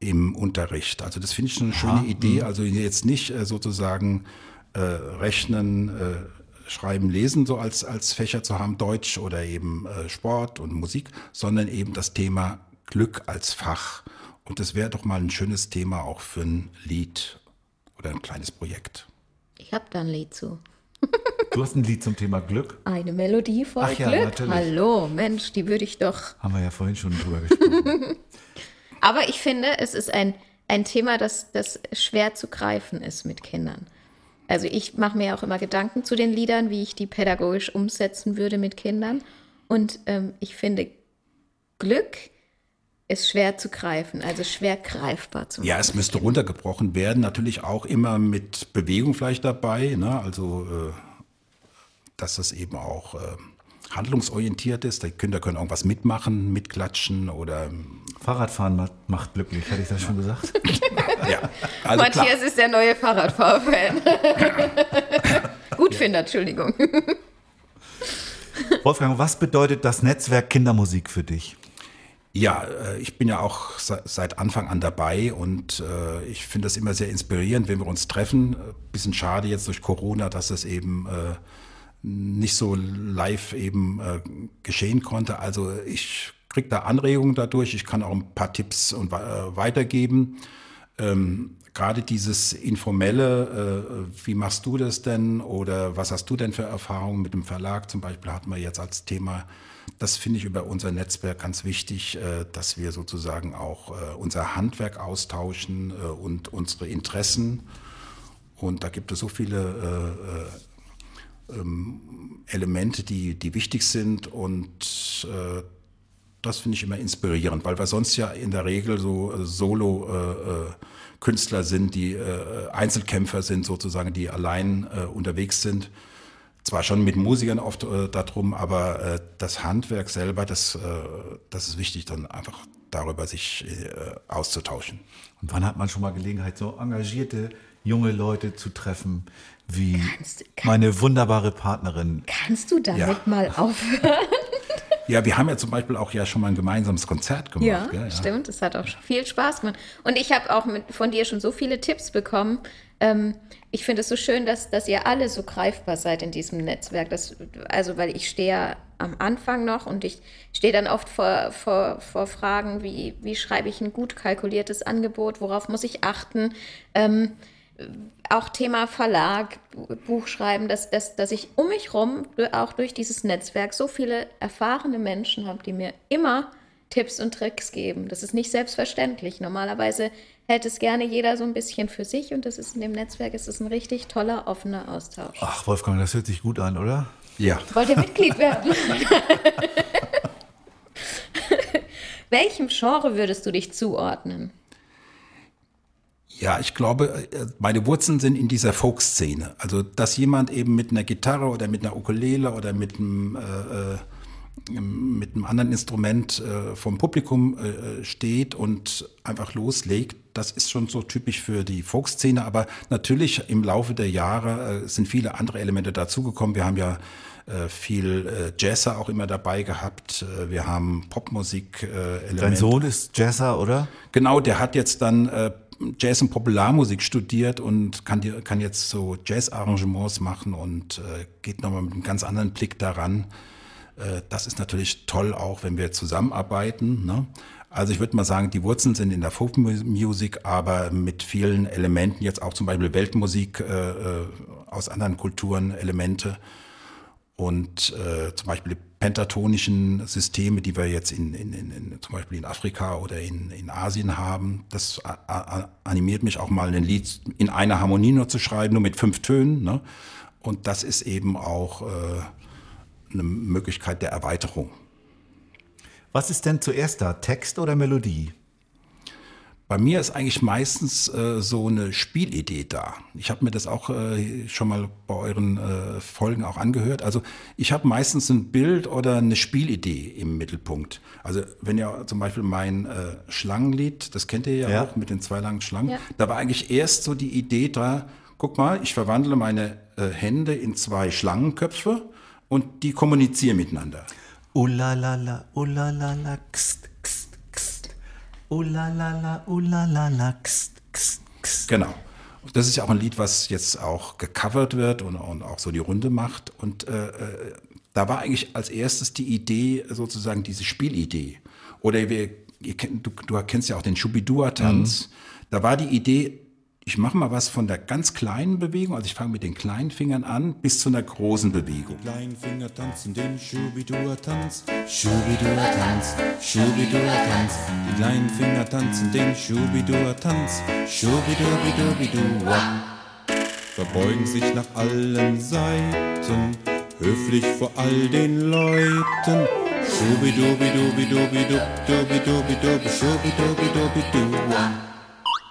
im Unterricht. Also das finde ich eine schöne Idee. Also jetzt nicht äh, sozusagen äh, Rechnen, äh, Schreiben, Lesen so als, als Fächer zu haben, Deutsch oder eben äh, Sport und Musik, sondern eben das Thema Glück als Fach. Und das wäre doch mal ein schönes Thema auch für ein Lied oder ein kleines Projekt. Ich habe da ein Lied zu. [laughs] Du hast ein Lied zum Thema Glück. Eine Melodie voll Ach ja, Glück. natürlich. Hallo, Mensch, die würde ich doch. Haben wir ja vorhin schon drüber gesprochen. [laughs] Aber ich finde, es ist ein, ein Thema, das, das schwer zu greifen ist mit Kindern. Also ich mache mir auch immer Gedanken zu den Liedern, wie ich die pädagogisch umsetzen würde mit Kindern. Und ähm, ich finde, Glück ist schwer zu greifen, also schwer greifbar zu machen. Ja, es müsste runtergebrochen werden, natürlich auch immer mit Bewegung vielleicht dabei, ne? also äh, dass das eben auch äh, handlungsorientiert ist. Die Kinder können irgendwas mitmachen, mitklatschen oder ähm, Fahrradfahren macht, glücklich, hatte ich das schon gesagt? [laughs] ja. [laughs] Also klar. Matthias ist der neue Fahrradfahrfan. [laughs] Gutfinder, Entschuldigung. Wolfgang, was bedeutet das Netzwerk Kindermusik für dich? Ja, äh, ich bin ja auch se- seit Anfang an dabei und äh, ich finde das immer sehr inspirierend, wenn wir uns treffen. Äh, Bisschen schade jetzt durch Corona, dass es eben nicht so live eben geschehen konnte. Also ich kriege da Anregungen dadurch. Ich kann auch ein paar Tipps und, weitergeben. Ähm, Gerade dieses informelle, wie machst du das denn oder was hast du denn für Erfahrungen mit dem Verlag zum Beispiel hatten wir jetzt als Thema. Das finde ich über unser Netzwerk ganz wichtig, äh, dass wir sozusagen auch äh, unser Handwerk austauschen äh, und unsere Interessen. Und da gibt es so viele äh, äh, ähm, Elemente, die, die wichtig sind und das finde ich immer inspirierend, weil wir sonst ja in der Regel so Solo-Künstler sind, die Einzelkämpfer sind sozusagen, die allein unterwegs sind. Zwar schon mit Musikern oft äh, darum, aber äh, das Handwerk selber, das, äh, das ist wichtig, dann einfach darüber sich äh, auszutauschen. Und wann hat man schon mal Gelegenheit, so engagierte junge Leute zu treffen, wie Kannst- kann- meine wunderbare Partnerin? Kannst du damit Ja. mal aufhören? [laughs] Ja, wir haben ja zum Beispiel auch ja schon mal ein gemeinsames Konzert gemacht. Ja, gell? stimmt. Es hat auch viel Spaß gemacht. Und ich habe auch mit, von dir schon so viele Tipps bekommen. Ähm, ich finde es so schön, dass, dass ihr alle so greifbar seid in diesem Netzwerk. Das, also, weil ich stehe ja am Anfang noch und ich stehe dann oft vor, vor, vor Fragen, wie, wie schreibe ich ein gut kalkuliertes Angebot, worauf muss ich achten. Ähm, auch Thema Verlag, Bu- Buchschreiben, dass, dass, dass ich um mich rum, auch durch dieses Netzwerk, so viele erfahrene Menschen habe, die mir immer Tipps und Tricks geben. Das ist nicht selbstverständlich. Normalerweise hält es gerne jeder so ein bisschen für sich und das ist in dem Netzwerk ist es ein richtig toller, offener Austausch. Ach, Wolfgang, das hört sich gut an, oder? Ja. Wollt ihr Mitglied werden? [laughs] [laughs] Welchem Genre würdest du dich zuordnen? Ja, ich glaube, äh, meine Wurzeln sind in dieser Folk-Szene. Also, dass jemand eben mit einer Gitarre oder mit einer Ukulele oder mit einem, äh, äh, mit einem anderen Instrument äh, vom Publikum äh, steht und einfach loslegt, das ist schon so typisch für die Folk-Szene. Aber natürlich im Laufe der Jahre äh, sind viele andere Elemente dazugekommen. Wir haben ja äh, viel äh, Jazzer auch immer dabei gehabt. Äh, Wir haben Popmusik-Elemente. Dein Sohn ist Jazzer, oder? Genau, der hat jetzt dann äh, Jazz und Popularmusik studiert und kann, kann jetzt so Jazz-Arrangements machen und äh, geht nochmal mit einem ganz anderen Blick daran. Äh, das ist natürlich toll auch, wenn wir zusammenarbeiten. Ne? Also ich würde mal sagen, die Wurzeln sind in der Folkmusik, aber mit vielen Elementen, jetzt auch zum Beispiel Weltmusik äh, äh, aus anderen Kulturen, Elemente und äh, zum Beispiel pentatonischen Systeme, die wir jetzt in, in, in, zum Beispiel in Afrika oder in, in Asien haben, das animiert mich auch mal ein Lied in einer Harmonie nur zu schreiben, nur mit fünf Tönen. Ne? Und das ist eben auch äh, eine Möglichkeit der Erweiterung. Was ist denn zuerst da, Text oder Melodie? bei mir ist eigentlich meistens äh, so eine Spielidee da. Ich habe mir das auch äh, schon mal bei euren äh, Folgen auch angehört. Also ich habe meistens ein Bild oder eine Spielidee im Mittelpunkt. Also wenn ihr zum Beispiel mein äh, Schlangenlied, das kennt ihr ja, Ja. auch mit den zwei langen Schlangen, Ja. da war eigentlich erst so die Idee da, guck mal, ich verwandle meine äh, Hände in zwei Schlangenköpfe und die kommunizieren miteinander. Ulalala, ulalala, kst, kst, kst. Ulalala, ulalala, kst, kst, kst. Genau. Das ist ja auch ein Lied, was jetzt auch gecovert wird und, und auch so die Runde macht. Und äh, äh, da war eigentlich als erstes die Idee, sozusagen diese Spielidee. Oder wir, ihr du, du kennst ja auch den Shubidua-Tanz. Da war die Idee, ich mache mal was von der ganz kleinen Bewegung, also ich fange mit den kleinen Fingern an, bis zu einer großen Bewegung. Kleinen Finger tanzen den Schubidua-Tanz, Schubidua-Tanz, Schubidua-Tanz. Die kleinen Finger tanzen den Schubidua-Tanz, Schubidua-bidua-bidua. Verbeugen sich nach allen Seiten, höflich vor all den Leuten. Schubidubidubidubidubidubidubidubi, Schubidubidubidua.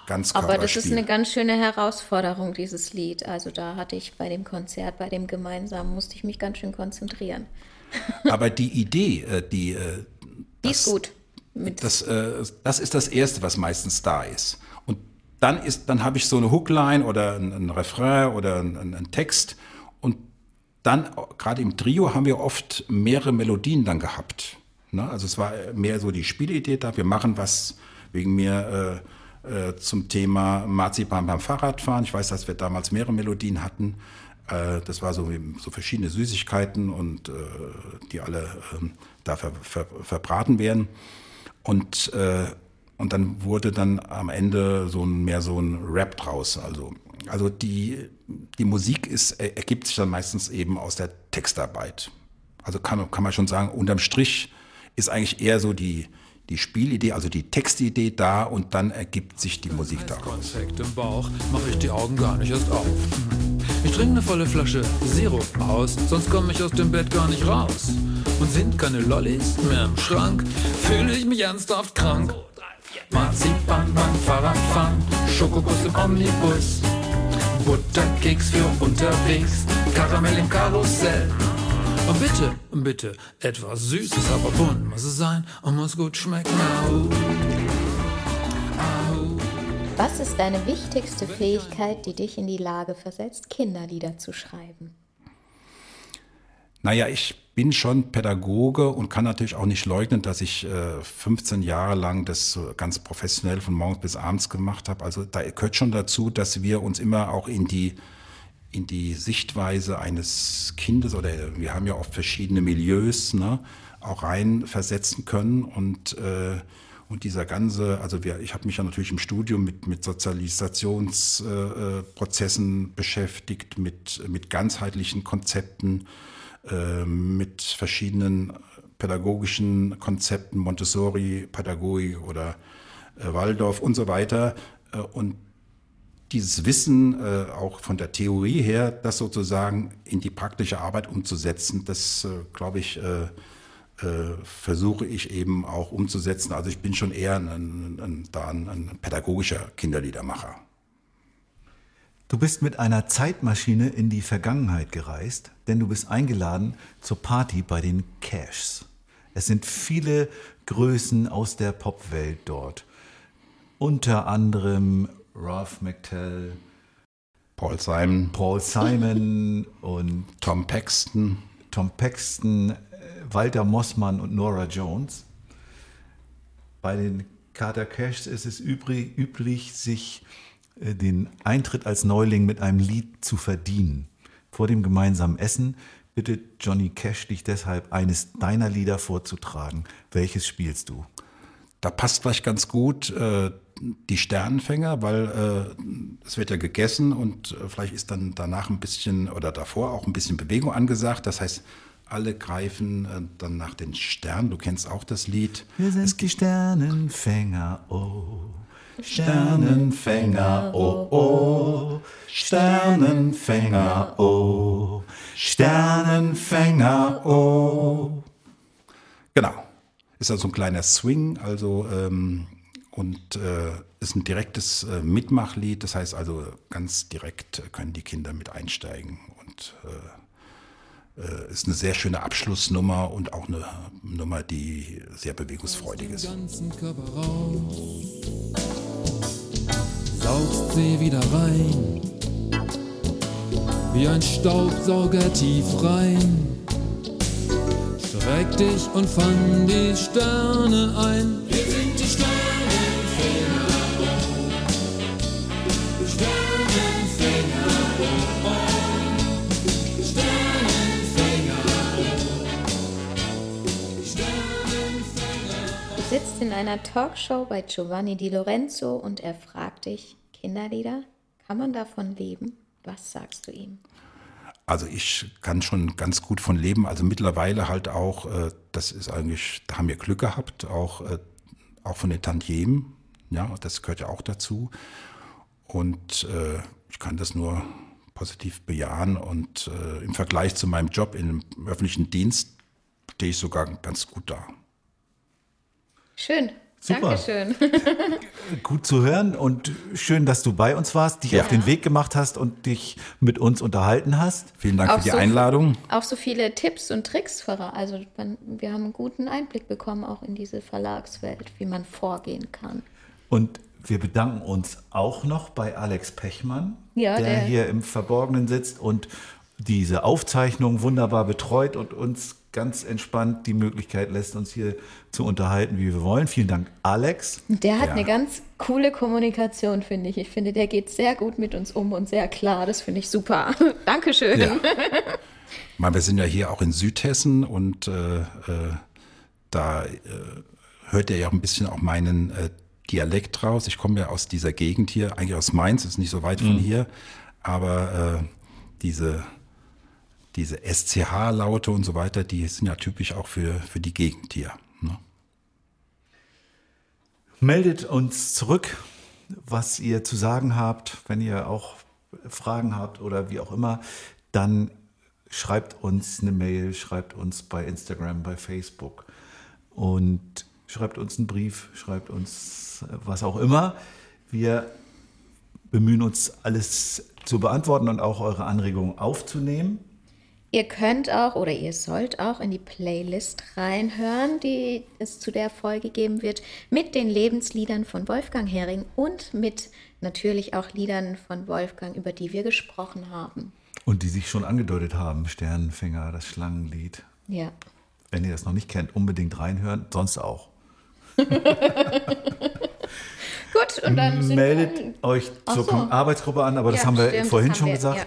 Ganz Aber das ist Körperspiel. eine ganz schöne Herausforderung, dieses Lied. Also da hatte ich bei dem Konzert, bei dem gemeinsamen, musste ich mich ganz schön konzentrieren. [laughs] Aber die Idee, äh, die, äh, Die ist gut. Das, äh, das ist das Erste, was meistens da ist. Und dann, ist, dann habe ich so eine Hookline oder ein, ein Refrain oder ein, ein, ein Text. Und dann, gerade im Trio, haben wir oft mehrere Melodien dann gehabt. Ne? Also es war mehr so die Spielidee da. Wir machen was wegen mir äh, äh, zum Thema Marzipan beim Fahrradfahren. Ich weiß, dass wir damals mehrere Melodien hatten. Äh, das war so, so verschiedene Süßigkeiten und äh, die alle ähm, da ver, ver, verbraten werden. Und, und dann wurde dann am Ende so ein, mehr so ein Rap draus. Also, also die, die Musik ist, er- ergibt sich dann meistens eben aus der Textarbeit. Also kann, kann man schon sagen, unterm Strich ist eigentlich eher so die, die Spielidee, also die Textidee da und dann ergibt sich die Musik daraus. Konfekt im Bauch, mache ich die Augen gar nicht erst auf. Ich trinke eine volle Flasche Sirup aus, sonst komme ich aus dem Bett gar nicht raus. Und sind keine Lollis mehr im Schrank, fühle ich mich ernsthaft krank. Marzipan beim Fahrradfahren, Schokokuss im Omnibus, Butterkeks für unterwegs, Karamell im Karussell. Und bitte, bitte, etwas Süßes, aber bunt muss es sein und muss gut schmecken. Au. Was ist deine wichtigste Fähigkeit, die dich in die Lage versetzt, Kinderlieder zu schreiben? Naja, ich bin schon Pädagoge und kann natürlich auch nicht leugnen, dass ich äh, 15 Jahre lang das ganz professionell von morgens bis abends gemacht habe. Also da gehört schon dazu, dass wir uns immer auch in die in die Sichtweise eines Kindes oder wir haben ja oft verschiedene Milieus, ne, auch reinversetzen können und äh, und dieser ganze, also wir, ich habe mich ja natürlich im Studium mit, mit Sozialisationsprozessen äh, Prozessen beschäftigt, mit, mit ganzheitlichen Konzepten, äh, mit verschiedenen pädagogischen Konzepten, Montessori-Pädagogik oder äh, Waldorf und so weiter. Äh, und dieses Wissen äh, auch von der Theorie her, das sozusagen in die praktische Arbeit umzusetzen, das äh, glaube ich, äh, äh, versuche ich eben auch umzusetzen. Also ich bin schon eher ein, ein, ein, ein pädagogischer Kinderliedermacher. Du bist mit einer Zeitmaschine in die Vergangenheit gereist, denn du bist eingeladen zur Party bei den Cashs. Es sind viele Größen aus der Popwelt dort. Unter anderem Ralph McTell, Paul Simon, Paul Simon [laughs] und Tom Paxton, Tom Paxton, äh, Walter Mossmann und Nora Jones. Bei den Carter Cashs ist es übrig, üblich, sich äh, den Eintritt als Neuling mit einem Lied zu verdienen. Vor dem gemeinsamen Essen bittet Johnny Cash dich deshalb, eines deiner Lieder vorzutragen. Welches spielst du? Da passt vielleicht ganz gut äh, die Sternenfänger, weil äh, es wird ja gegessen und äh, vielleicht ist dann danach ein bisschen oder davor auch ein bisschen Bewegung angesagt. Das heißt, alle greifen äh, dann nach den Sternen. Du kennst auch das Lied. Wir sind die Sternenfänger, oh. Sternenfänger, oh, oh. Sternenfänger, oh. Sternenfänger, oh. Genau. Ist also ein kleiner Swing, also ähm, und äh, ist ein direktes äh, Mitmachlied. Das heißt also, ganz direkt äh, können die Kinder mit einsteigen und äh, äh, ist eine sehr schöne Abschlussnummer und auch eine Nummer, die sehr bewegungsfreudig ist. saugst sie wieder rein, wie ein Staubsauger tief rein. Streck dich und fang die Sterne ein. Wir sind die Sternenfänger, sitzt in einer Talkshow bei Giovanni Di Lorenzo und er fragt dich, Kinderlieder, kann man davon leben? Was sagst du ihm? Also ich kann schon ganz gut von leben. Also mittlerweile halt auch, äh, das ist eigentlich, da haben wir Glück gehabt, auch, äh, auch von den Tantiemen. Ja, das gehört ja auch dazu. Und äh, ich kann das nur positiv bejahen. Und äh, im Vergleich zu meinem Job im öffentlichen Dienst stehe ich sogar ganz gut da. Schön. Super. Dankeschön. [laughs] Gut zu hören und schön, dass du bei uns warst, dich Ja. auf den Weg gemacht hast und dich mit uns unterhalten hast. Vielen Dank Auch für die so- Einladung. Auch so viele Tipps und Tricks verra- Also man, wir haben einen guten Einblick bekommen, auch in diese Verlagswelt, wie man vorgehen kann. Und wir bedanken uns auch noch bei Alex Pechmann, Ja, der, der- hier im Verborgenen sitzt und diese Aufzeichnung wunderbar betreut und uns ganz entspannt die Möglichkeit lässt, uns hier zu unterhalten, wie wir wollen. Vielen Dank, Alex. Der hat Ja. eine ganz coole Kommunikation, finde ich. Ich finde, der geht sehr gut mit uns um und sehr klar. Das finde ich super. [laughs] Dankeschön. Ja. Ich [laughs] meine, wir sind ja hier auch in Südhessen und äh, äh, da äh, hört ihr ja auch ein bisschen auch meinen äh, Dialekt raus. Ich komme ja aus dieser Gegend hier, eigentlich aus Mainz, ist nicht so weit von hier, aber äh, diese, diese SCH-Laute und so weiter, die sind ja typisch auch für, für die Gegend hier. Ne? Meldet uns zurück, was ihr zu sagen habt, wenn ihr auch Fragen habt oder wie auch immer, dann schreibt uns eine Mail, schreibt uns bei Instagram, bei Facebook und schreibt uns einen Brief, schreibt uns äh, was auch immer. Wir bemühen uns, alles zu beantworten und auch eure Anregungen aufzunehmen. Ihr könnt auch oder ihr sollt auch in die Playlist reinhören, die es zu der Folge geben wird, mit den Lebensliedern von Wolfgang Hering und mit natürlich auch Liedern von Wolfgang, über die wir gesprochen haben. Und die sich schon angedeutet haben, Sternenfänger, das Schlangenlied. Ja. Wenn ihr das noch nicht kennt, unbedingt reinhören, sonst auch. [laughs] Gut, und dann sind Meldet wir, euch zur so. Arbeitsgruppe an, aber das Ja, haben wir stimmt, vorhin schon wir, gesagt. ja.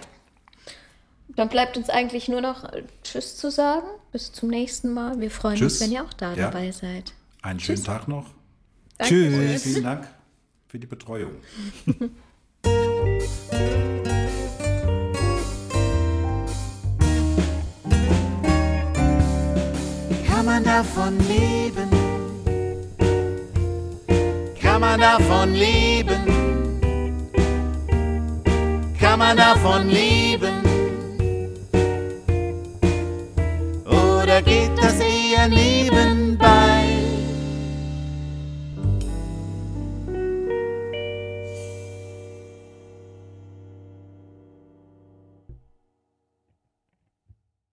Dann bleibt uns eigentlich nur noch äh, Tschüss zu sagen. Bis zum nächsten Mal. Wir freuen Tschüss. uns, wenn ihr auch da Ja. dabei seid. Einen schönen Tag noch. Tschüss. Vielen Dank für die Betreuung. Kann man davon leben? Man davon leben? Kann man davon leben? Oder geht das eher neben